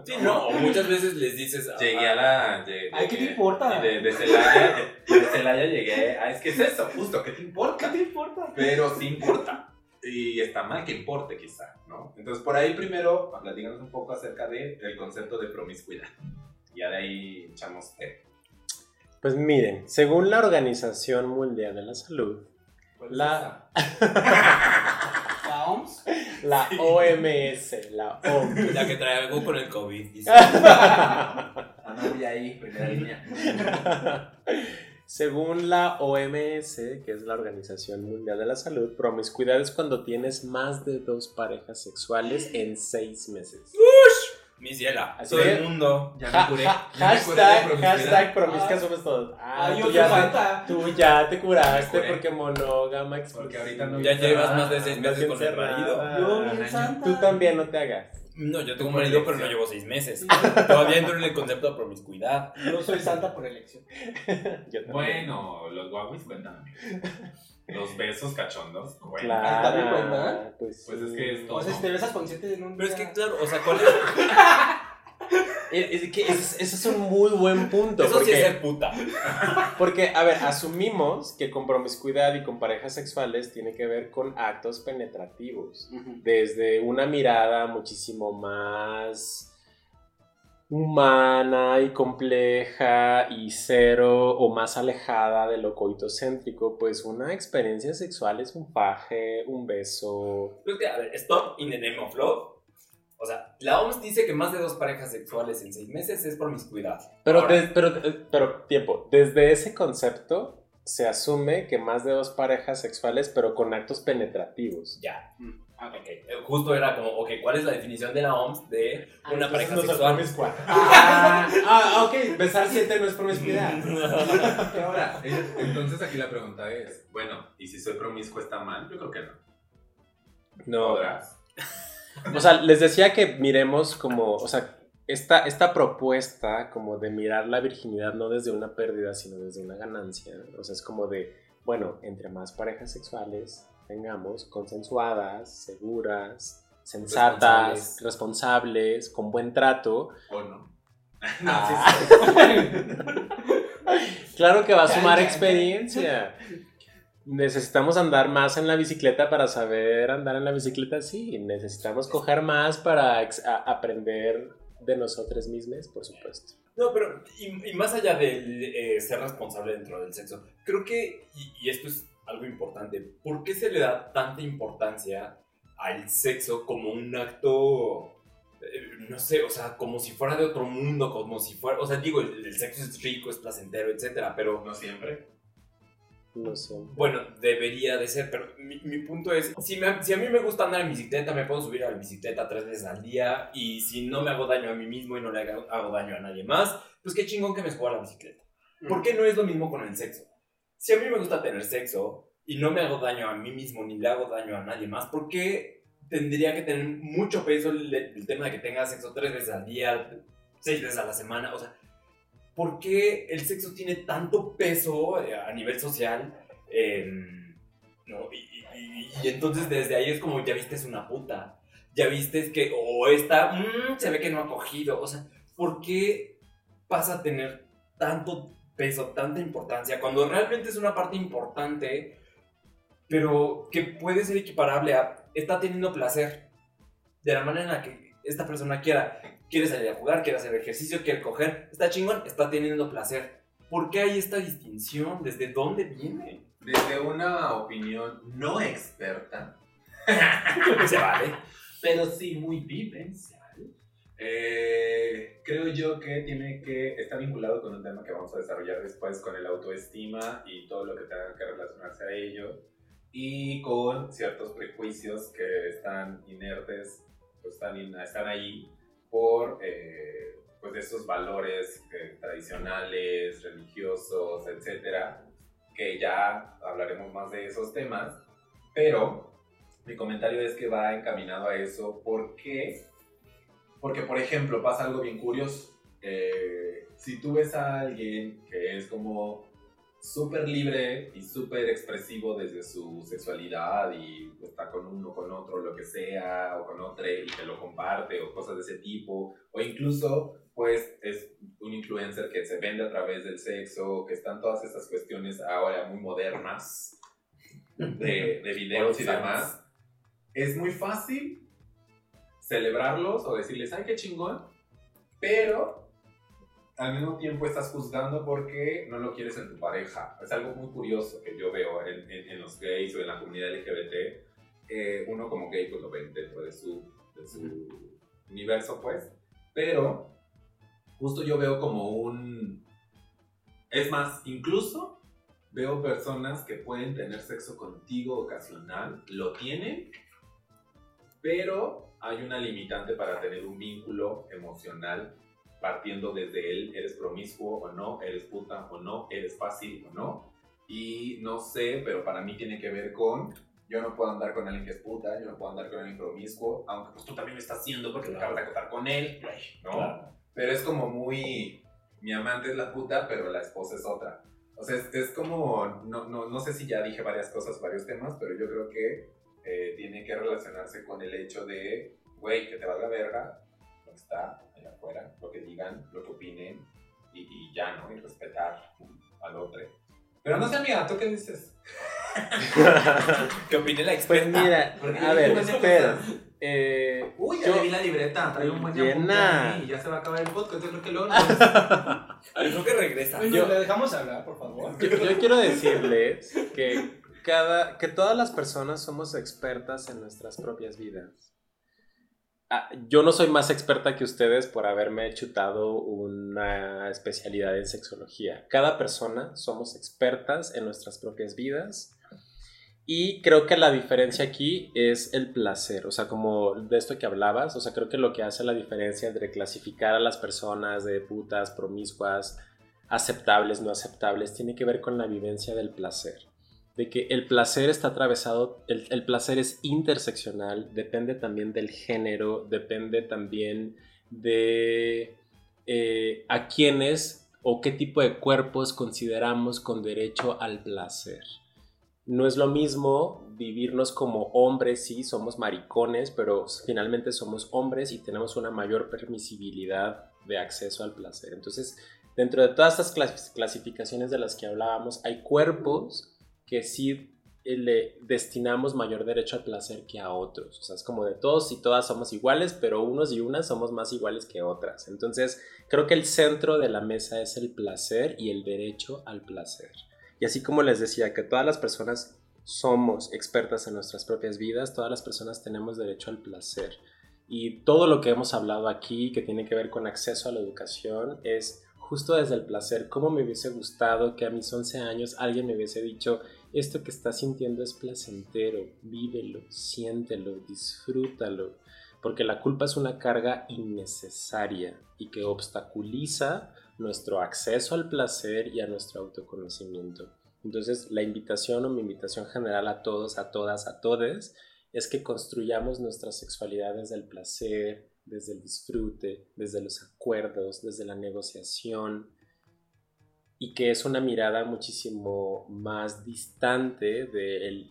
Sí, no, o muchas veces les dices... Llegué a la... llegué- Ay, ¿qué te importa? De, de Celaya, de, de Celaya llegué, ah, es que es eso, justo, ¿qué te importa? ¿Qué te importa? Pero sí importa. Y está mal que importe, quizá, ¿no? Entonces, por ahí primero, platícanos un poco acerca del concepto de promiscuidad. Y ya de ahí echamos té. Pues miren, según la Organización Mundial de la Salud, ¿Cuál es La- ¿La OMS? la OMS, la OMS. La que trae algo con el COVID, dice. esa? Ah, no, voy ahí, primera línea. Según la OMS, que es la Organización Mundial de la Salud, promiscuidad es cuando tienes más de dos parejas sexuales en seis meses. Mi ciela, Así todo el mundo. Ya me curé. ja- ya me curé de hashtag, promiscuidad. hashtag promiscua Ah. somos todos. Ah, Ay, tú, yo ya tú ya te curaste porque monógama Porque ahorita no Ya llevas más de seis meses con el marido. Yo. Tú también no te hagas. No, yo tengo un marido, pero no llevo seis meses. Todavía entro en el concepto de promiscuidad. Yo soy santa por elección. Bueno, los guaguis cuentan. Los besos cachondos cuentan. Claro. ¿También cuentan? Pues, Pues es sí. que es todo. O sea, si te besas con siete en un Pero es que, claro, o sea, ¿cuál es? Es- es que ese ese es un muy buen punto. Eso sí porque, es ser puta. porque, a ver, asumimos que con promiscuidad y con parejas sexuales tiene que ver con actos penetrativos. Desde una mirada muchísimo más humana y compleja y cero o más alejada de lo coitocéntrico, pues una experiencia sexual es un faje, un beso. Pero es que, a ver, stop in the name of love. O sea, la OMS dice que más de dos parejas sexuales en seis meses es promiscuidad. Pero, des- pero, eh, pero tiempo, desde ese concepto se asume que más de dos parejas sexuales, pero con actos penetrativos. Ya. Mm. Ah, ok. Eh, Justo era como, ok, ¿cuál es la definición de la OMS de Ah, una pareja no sexual? promiscua. Ah, ah, ok, besar siete no es promiscuidad. Ahora, eh, entonces aquí la pregunta es, bueno, ¿y si soy promiscuo está mal? Yo creo que no. No, ¿Podrás? o sea, les decía que miremos como, o sea, esta, esta propuesta como de mirar la virginidad no desde una pérdida, sino desde una ganancia. O sea, es como de, bueno, entre más parejas sexuales tengamos, consensuadas, seguras, sensatas, Responsables. responsables, con buen trato, ¿O no? Ah. Claro que va a sumar experiencia. Necesitamos andar más en la bicicleta para saber andar en la bicicleta, sí. Necesitamos coger más para aprender de nosotros mismos, por supuesto. No, pero y, y más allá de eh, ser responsable dentro del sexo, creo que, y, y esto es algo importante, ¿por qué se le da tanta importancia al sexo como un acto, eh, no sé, o sea, como si fuera de otro mundo, como si fuera, o sea, digo, el, el sexo es rico, es placentero, etcétera, pero No siempre. No sé. bueno, debería de ser, pero mi, mi punto es, si, me- si a mí me gusta andar en bicicleta, me puedo subir a la bicicleta tres veces al día y si no me hago daño a mí mismo y no le hago, hago daño a nadie más, pues qué chingón que me suba a la bicicleta. ¿Por qué no es lo mismo con el sexo? Si a mí me gusta tener sexo y no me hago daño a mí mismo ni le hago daño a nadie más, ¿por qué tendría que tener mucho peso el, tema de que tenga sexo tres veces al día, seis veces a la semana? O sea, ¿por qué el sexo tiene tanto peso eh, a nivel social? Em, ¿no? Y, entonces desde ahí es como, ya viste, una puta. Ya viste que, o esta, mm, se ve que no ha cogido. O sea, ¿por qué pasa a tener tanto peso, tanta importancia, cuando realmente es una parte importante, pero que puede ser equiparable a, está teniendo placer de la manera en la que esta persona quiera, quiere salir a jugar, quiere hacer ejercicio, quiere coger, está chingón, está teniendo placer. ¿Por qué hay esta distinción? ¿Desde dónde viene? Desde una opinión no experta, Se vale. pero sí muy vivencial, eh, creo yo que tiene que estar vinculado con un tema que vamos a desarrollar después con el autoestima y todo lo que tenga que relacionarse a ello y con ciertos prejuicios que están inertes, pues están, están ahí por eh, pues esos valores eh, tradicionales, religiosos, etcétera, que ya hablaremos más de esos temas, pero mi comentario es que va encaminado a eso porque, porque por ejemplo, pasa algo bien curioso. Eh, si tú ves a alguien que es como súper libre y súper expresivo desde su sexualidad y está con uno, con otro, lo que sea, o con otro y te lo comparte o cosas de ese tipo, o incluso pues es un influencer que se vende a través del sexo, que están todas estas cuestiones ahora muy modernas de, de videos y demás, es muy fácil celebrarlos o decirles, ay, qué chingón, pero al mismo tiempo estás juzgando porque no lo quieres en tu pareja. Es algo muy curioso que yo veo en, en- en los gays o en la comunidad LGBT. Eh, uno como gay pues lo ve dentro de su, de su universo, pues, pero justo yo veo como un... Es más, incluso veo personas que pueden tener sexo contigo ocasional, lo tienen, pero hay una limitante para tener un vínculo emocional partiendo desde él, eres promiscuo o no, eres puta o no, eres fácil o no. Y no sé, pero para mí tiene que ver con yo no puedo andar con alguien que es puta, yo no puedo andar con alguien promiscuo, aunque pues tú también lo estás haciendo porque te Claro. acabas de acostar con él, ¿no? Claro. Pero es como muy, mi amante es la puta, pero la esposa es otra. O sea, es, es como, no, no, no sé si ya dije varias cosas, varios temas, pero yo creo que eh, tiene que relacionarse con el hecho de, güey, que te valga verga lo que está allá afuera, lo que digan, lo que opinen, y, y ya, ¿no? Y respetar al otro. Pero no sé, amiga, ¿tú qué dices? ¿Qué opina la Pues experta? mira, Porque a ver, espera. cosas. Eh, Uy, ya yo- le vi la libreta, trae un buen Llena. y ya se va a acabar el podcast, yo creo que luego... Yo creo que regresa. Yo- ¿Le dejamos hablar, por favor? yo, yo quiero decirles que, cada, que todas las personas somos expertas en nuestras propias vidas. Ah, yo no soy más experta que ustedes por haberme chutado una especialidad en sexología. Cada persona somos expertas en nuestras propias vidas. Y creo que la diferencia aquí es el placer, o sea, como de esto que hablabas, o sea, creo que lo que hace la diferencia entre clasificar a las personas de putas, promiscuas, aceptables, no aceptables, tiene que ver con la vivencia del placer. De que el placer está atravesado, el, el placer es interseccional, depende también del género, depende también de eh, a quiénes o qué tipo de cuerpos consideramos con derecho al placer. No es lo mismo vivirnos como hombres, sí, somos maricones, pero finalmente somos hombres y tenemos una mayor permisibilidad de acceso al placer. Entonces, dentro de todas estas clas- clasificaciones de las que hablábamos, hay cuerpos que sí eh, le destinamos mayor derecho al placer que a otros. O sea, es como de todos y todas somos iguales, pero unos y unas somos más iguales que otras. Entonces, creo que el centro de la mesa es el placer y el derecho al placer. Y así como les decía que todas las personas somos expertas en nuestras propias vidas, todas las personas tenemos derecho al placer. Y todo lo que hemos hablado aquí, que tiene que ver con acceso a la educación, es justo desde el placer. ¿Cómo me hubiese gustado que a mis 11 años alguien me hubiese dicho, esto que estás sintiendo es placentero, vívelo, siéntelo, disfrútalo? Porque la culpa es una carga innecesaria y que obstaculiza nuestro acceso al placer y a nuestro autoconocimiento. Entonces, la invitación o mi invitación general a todos, a todas, a todes, es que construyamos nuestra sexualidad desde el placer, desde el disfrute, desde los acuerdos, desde la negociación, y que es una mirada muchísimo más distante de el,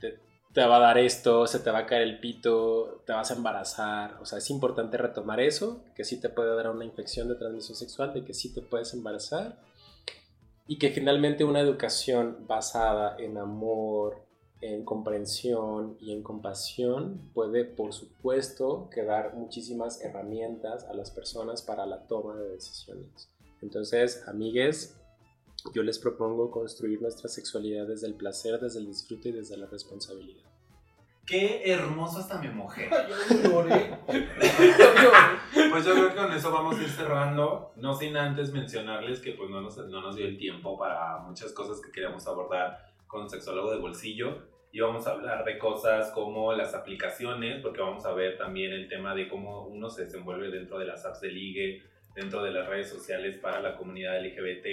te, te va a dar esto, se te va a caer el pito, te vas a embarazar. O sea, es importante retomar eso, que sí te puede dar una infección de transmisión sexual, de que sí te puedes embarazar. Y que finalmente una educación basada en amor, en comprensión y en compasión puede, por supuesto, que dar muchísimas herramientas a las personas para la toma de decisiones. Entonces, amigues, yo les propongo construir nuestra sexualidad desde el placer, desde el disfrute y desde la responsabilidad. Qué hermoso hasta me mojé. Yo lloré. Yo lloré. Pues yo creo que con eso vamos a ir cerrando, no sin antes mencionarles que pues no nos, no nos dio el tiempo para muchas cosas que queríamos abordar con sexólogo de bolsillo y vamos a hablar de cosas como las aplicaciones, porque vamos a ver también el tema de cómo uno se desenvuelve dentro de las apps de ligue, dentro de las redes sociales para la comunidad LGBT,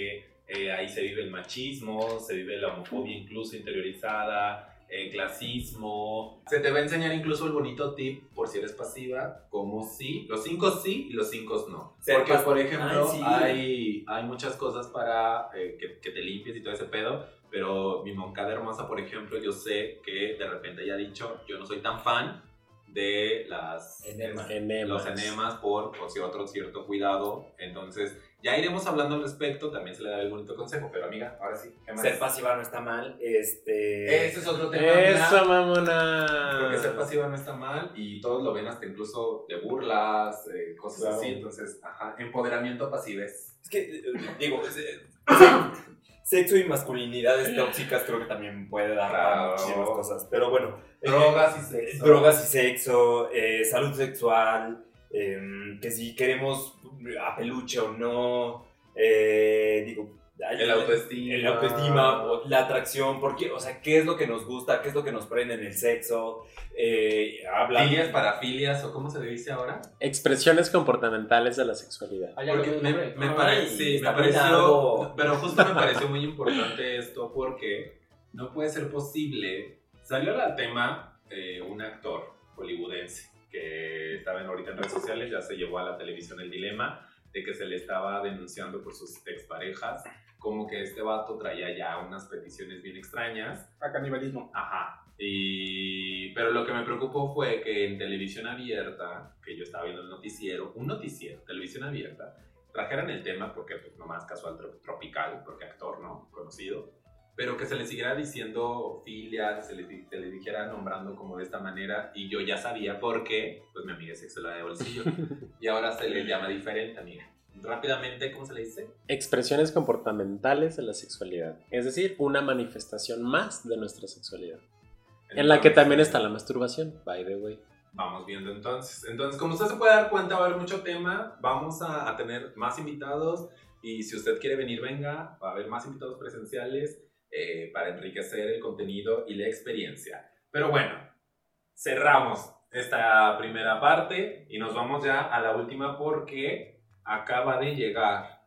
eh, ahí se vive el machismo, se vive la homofobia incluso interiorizada, el clasismo. Se te va a enseñar incluso el bonito tip por si eres pasiva, como sí, los cinco sí y los cinco no. Porque, por ejemplo, Ay, sí. hay, hay muchas cosas para eh, que, que te limpies y todo ese pedo, pero mi moncada hermosa, por ejemplo, yo sé que de repente ella ha dicho, yo no soy tan fan de las Enema. Enemas. los enemas por, por si otro cierto cuidado. Entonces, ya iremos hablando al respecto. También se le da el bonito consejo. Pero, amiga, ahora sí. Ser pasiva no está mal. Este. Ese es otro tema. Eso, mamona. Porque ser pasiva no está mal y todos lo ven hasta incluso de burlas, eh, cosas Claro. así. Entonces, ajá, empoderamiento pasives. Es que, eh, digo, eh, sexo y masculinidades tóxicas creo que también puede dar Claro. muchísimas cosas. Pero bueno. eh, Drogas y eh, sexo. drogas y sexo, eh, salud sexual, em, que si queremos a peluche o no. eh, digo, El autoestima. El autoestima, o la atracción, porque, o sea, qué es lo que nos gusta, qué es lo que nos prende en el sexo. Eh, habla. Filias, parafilias, o cómo se le dice ahora. Expresiones comportamentales de la sexualidad. Ah, Porque me, nombre. me Ay, pare- sí, me pareció, pero justo me pareció muy importante esto porque no puede ser posible. Salió al tema eh, un actor hollywoodense que estaba en- ahorita en redes sociales, ya se llevó a la televisión el dilema de que se le estaba denunciando por sus exparejas, como que este vato traía ya unas peticiones bien extrañas A canibalismo. Ajá. Y... Pero lo que me preocupó fue que en televisión abierta, que yo estaba viendo el noticiero, un noticiero, televisión abierta, trajeran el tema, porque pues nomás casual tro- tropical, porque actor, ¿no? Conocido, pero que se le siguiera diciendo filia, se le, se le dijera nombrando como de esta manera, y yo ya sabía por qué, pues mi amiga es sexual de bolsillo, y ahora se le llama diferente, amiga. Rápidamente, ¿cómo se le dice? Expresiones comportamentales de la sexualidad. Es decir, una manifestación más de nuestra sexualidad. En la que Entonces, también está la masturbación, by the way. Vamos viendo entonces. Entonces, como usted se puede dar cuenta, va a haber mucho tema. Vamos a, a tener más invitados. Y si usted quiere venir, venga. Va a haber más invitados presenciales eh, para enriquecer el contenido y la experiencia. Pero bueno, cerramos esta primera parte y nos vamos ya a la última porque acaba de llegar.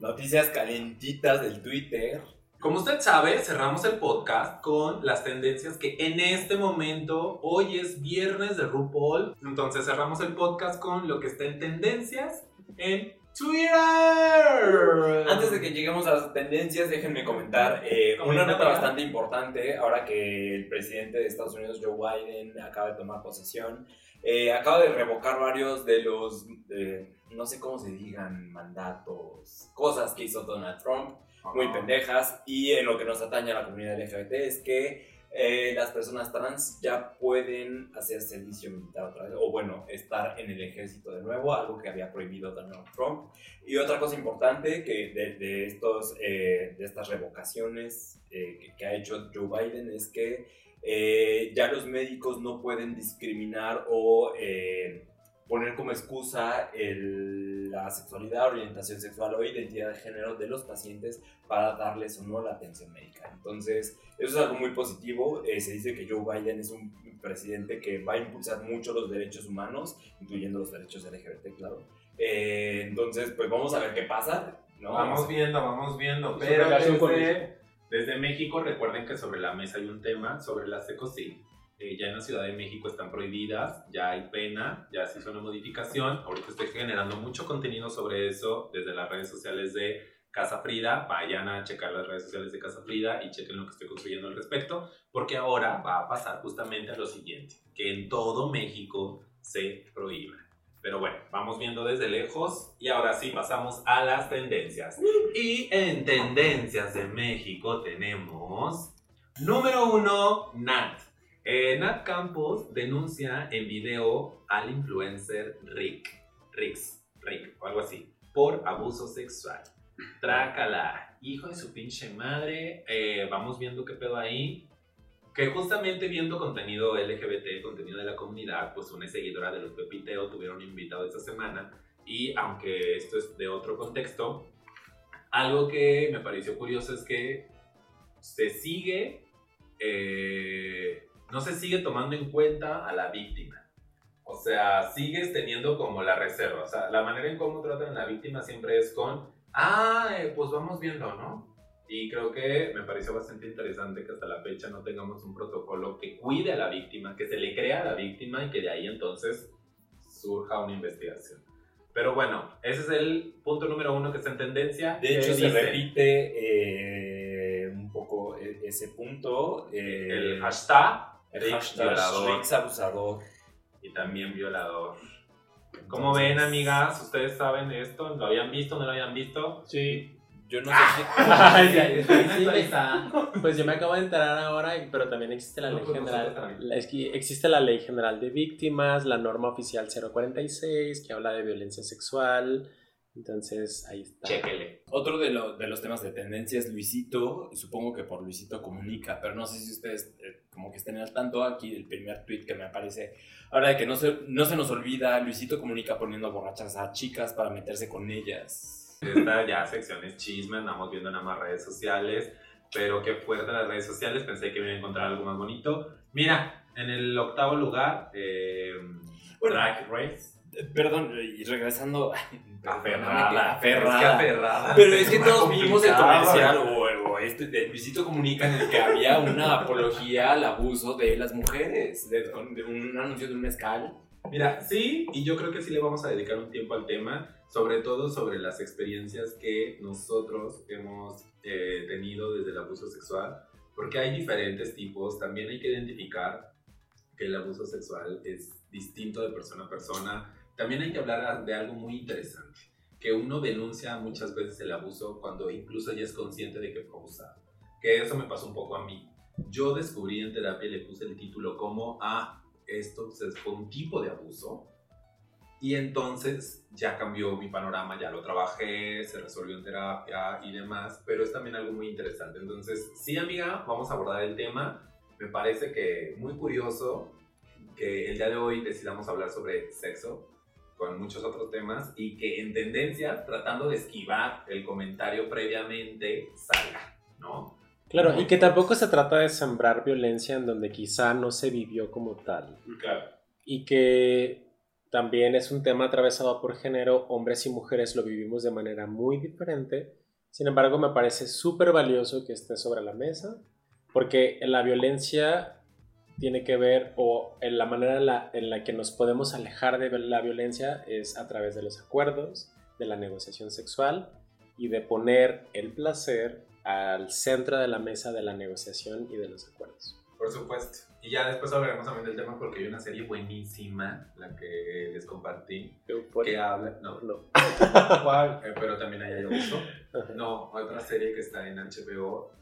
Noticias calentitas del Twitter. Como usted sabe, cerramos el podcast con las tendencias que en este momento, hoy es viernes de RuPaul, entonces cerramos el podcast con lo que está en tendencias en Twitter. Antes de que lleguemos a las tendencias, déjenme comentar eh, una nota bastante importante ahora que el presidente de Estados Unidos, Joe Biden, acaba de tomar posesión. Eh, acaba de revocar varios de los, eh, no sé cómo se digan, mandatos, cosas que hizo Donald Trump, muy pendejas. Y en lo que nos atañe a la comunidad LGBT es que eh, las personas trans ya pueden hacer servicio militar otra vez, o bueno, estar en el ejército de nuevo, algo que había prohibido Donald Trump. Y otra cosa importante que de, estos, eh, de estas revocaciones eh, que, que ha hecho Joe Biden es que eh, ya los médicos no pueden discriminar o poner como excusa el- la sexualidad, orientación sexual o identidad de género de los pacientes para darles o no la atención médica. Entonces, eso es algo muy positivo. Eh, se dice que Joe Biden es un presidente que va a impulsar mucho los derechos humanos, incluyendo los derechos LGBT, claro. Eh, entonces, pues vamos a ver qué pasa. ¿no? Vamos viendo, vamos viendo. Pero desde, desde México, recuerden que sobre la mesa hay un tema sobre las ECOSIL. Eh, ya en la Ciudad de México están prohibidas, ya hay pena, ya se hizo una modificación. Ahorita estoy generando mucho contenido sobre eso desde las redes sociales de Casa Frida. Vayan a checar las redes sociales de Casa Frida y chequen lo que estoy construyendo al respecto, porque ahora va a pasar justamente a lo siguiente, que en todo México se prohíba. Pero bueno, vamos viendo desde lejos y ahora sí pasamos a las tendencias. Y en tendencias de México tenemos número uno, Nat. Eh, Nat Campos denuncia en video al influencer Rick, Rix, Rick o algo así, por abuso sexual. Trácala, hijo de su pinche madre. Eh, vamos viendo qué pedo ahí. Que justamente viendo contenido LGBT, contenido de la comunidad, pues una seguidora de los Pepiteo tuvieron invitado esta semana. Y aunque esto es de otro contexto, algo que me pareció curioso es que se sigue, eh, no se sigue tomando en cuenta a la víctima. O sea, sigues teniendo como la reserva. O sea, la manera en cómo tratan a la víctima siempre es con, ah, eh, pues vamos viendo, ¿no? Y creo que me pareció bastante interesante que hasta la fecha no tengamos un protocolo que cuide a la víctima, que se le crea a la víctima y que de ahí entonces surja una investigación. Pero bueno, ese es el punto número uno que está en tendencia. De hecho, se repite eh, un poco e- ese punto. eh, el hashtag, Rick violador Rix abusador. y también violador. ¿Cómo ven, amigas? ¿Ustedes saben esto? ¿Lo habían visto? ¿No lo habían visto? Sí. Yo no sé si. sí, Pues yo me acabo de enterar ahora, pero también existe la No, ley pues general. la- Es que existe la ley general de víctimas, la norma oficial 046 que habla de violencia sexual. Entonces ahí está. Chéquele. Otro de, lo- de los temas de tendencia es Luisito. Supongo que por Luisito comunica, pero no sé si ustedes eh, como que estén al tanto. Aquí el primer tweet que me aparece. Ahora de que no se, no se nos olvida, Luisito comunica poniendo borrachas a chicas para meterse con ellas. Esta ya sección es chisme, andamos viendo nada más redes sociales. Pero qué fuerte las redes sociales, pensé que iba a encontrar algo más bonito. Mira, en el octavo lugar, eh, Bueno. Drag Race. Perdón, y regresando. Aferrada, aferrada. Es que aferrada. Pero es que todos vimos el comercial o, o este de Luisito Comunica en el que había una apología al abuso de las mujeres, de, de un anuncio de un mezcal. Mira, sí, y yo creo que sí le vamos a dedicar un tiempo al tema, sobre todo sobre las experiencias que nosotros hemos eh, tenido desde el abuso sexual, porque hay diferentes tipos, también hay que identificar que el abuso sexual es distinto de persona a persona, también hay que hablar de algo muy interesante, que uno denuncia muchas veces el abuso cuando incluso ya es consciente de que fue abusado, que eso me pasó un poco a mí. Yo descubrí en terapia y le puse el título como a esto fue un tipo de abuso. Y entonces ya cambió mi panorama, ya lo trabajé, se resolvió en terapia y demás, pero es también algo muy interesante. Entonces, sí, amiga, vamos a abordar el tema. Me parece que muy curioso que el día de hoy decidamos hablar sobre sexo con muchos otros temas y que en tendencia, tratando de esquivar el comentario previamente, salga, ¿no? Claro, y que tampoco se trata de sembrar violencia en donde quizá no se vivió como tal. Claro. Y que también es un tema atravesado por género, hombres y mujeres lo vivimos de manera muy diferente. Sin embargo, me parece súper valioso que esté sobre la mesa, porque la violencia tiene que ver, o en la manera en la, en la que nos podemos alejar de la violencia es a través de los acuerdos, de la negociación sexual y de poner el placer al centro de la mesa de la negociación y de los acuerdos. Por supuesto. Y ya después hablaremos también del tema porque hay una serie buenísima, la que les compartí, que habla... No, No. ¿Cuál? eh, pero también hay abuso. No, otra serie que está en HBO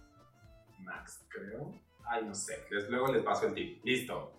Max, creo. Ay, no sé. Les- luego les paso el tip. Listo.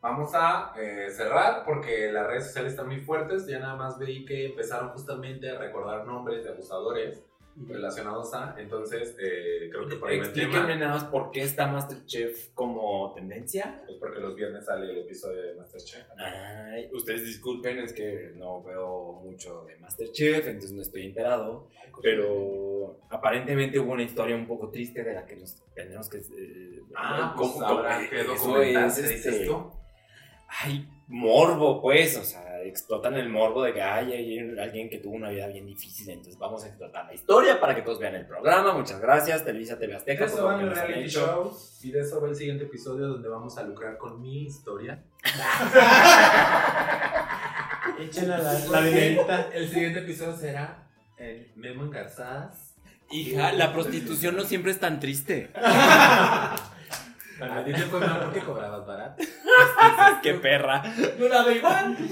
Vamos a eh, cerrar porque las redes sociales están muy fuertes. Ya nada más vi que empezaron justamente a recordar nombres de abusadores relacionados a. Entonces, eh, creo que por ahí Explíquenme nada más por qué está Masterchef como tendencia. Pues porque los viernes sale el episodio de Masterchef. Ay, ustedes disculpen, es que no veo mucho de Masterchef, entonces no estoy enterado. Pero aparentemente hubo una historia un poco triste de la que nos tenemos que. eh, Ah, ¿cómo- pues cómo- habrá que documentarse, es, dices este, tú. Ay, morbo, pues. O sea, explotan el morbo de que ay, hay alguien que tuvo una vida bien difícil. Entonces vamos a explotar la historia para que todos vean el programa. Muchas gracias, Televisa TV De Azteca. por eso va el reality show y de eso va el siguiente episodio donde vamos a lucrar con mi historia. Échenle la, La siguiente- el siguiente episodio será el Memo Engarzadas. Hija, la prostitución no siempre es tan triste. A ti te fue mal porque cobrabas barato. ¡Qué perra! No la veo igual.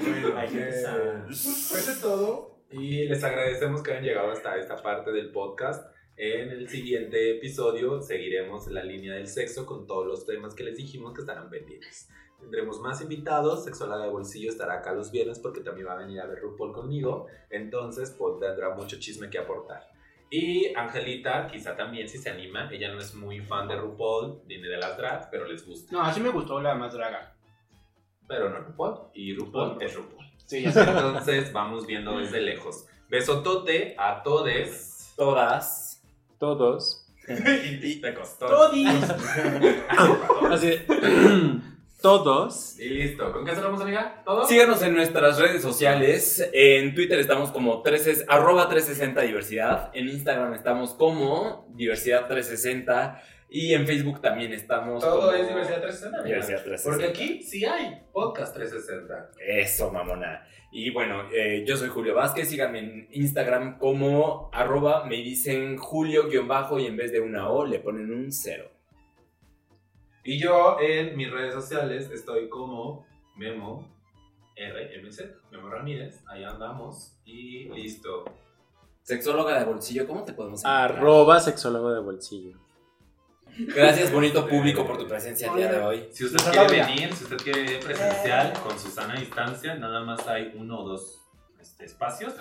Bueno, Ay, qué eh, pesado. pues es todo. Y les agradecemos que hayan llegado hasta esta parte del podcast. En el siguiente episodio seguiremos la línea del sexo con todos los temas que les dijimos que estarán pendientes. Tendremos más invitados. Sexualidad de Bolsillo estará acá los viernes porque también va a venir a ver RuPaul conmigo. Entonces, pues tendrá mucho chisme que aportar. Y Angelita, quizá también si se anima. Ella no es muy fan de RuPaul ni de las drags, pero les gusta. No, así me gustó la más draga. Pero no RuPaul. Y RuPaul es RuPaul. Sí, ya sé. Entonces vamos viendo desde lejos. Besotote a todes. Todas. Todos. y te costó. Todis. Así todos. Y listo. ¿Con qué cerramos, amiga? ¿Todo? Síganos en nuestras redes sociales. En Twitter estamos como 13, arroba 360 diversidad. En Instagram estamos como diversidad 360. Y en Facebook también estamos Todo como es diversidad 360. amiga. Diversidad 360. Porque aquí sí hay podcast 360. Eso, mamona. Y bueno, eh, yo soy Julio Vázquez, síganme en Instagram como arroba me dicen Julio guion bajo y en vez de una O le ponen un cero. Y yo en mis redes sociales estoy como Memo RMZ, Memo Ramírez. Ahí andamos. Y listo. Sexóloga de bolsillo, ¿cómo te podemos encontrar? Arroba sexólogo de bolsillo. Gracias, bonito público, por tu presencia el día de hoy. Si usted quiere venir, si usted quiere venir presencial con su sana distancia, nada más hay uno o dos este, espacios.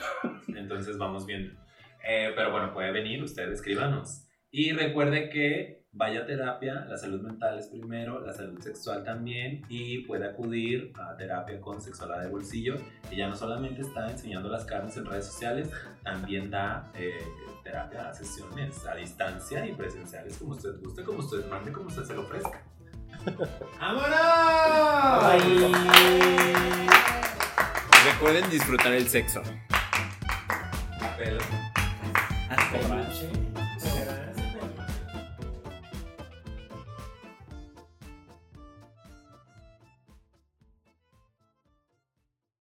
Entonces vamos viendo. Eh, pero bueno, puede venir, usted escríbanos. Y recuerde que vaya a terapia, la salud mental es primero, la salud sexual también y puede acudir a terapia con sexualidad de bolsillo. Ella no solamente está enseñando las carnes en redes sociales, también da eh, terapia a sesiones a distancia y presenciales como usted guste, como usted mande, como usted se lo ofrezca. ¡Vámonos! Recuerden disfrutar el sexo. Pero- Hasta la noche.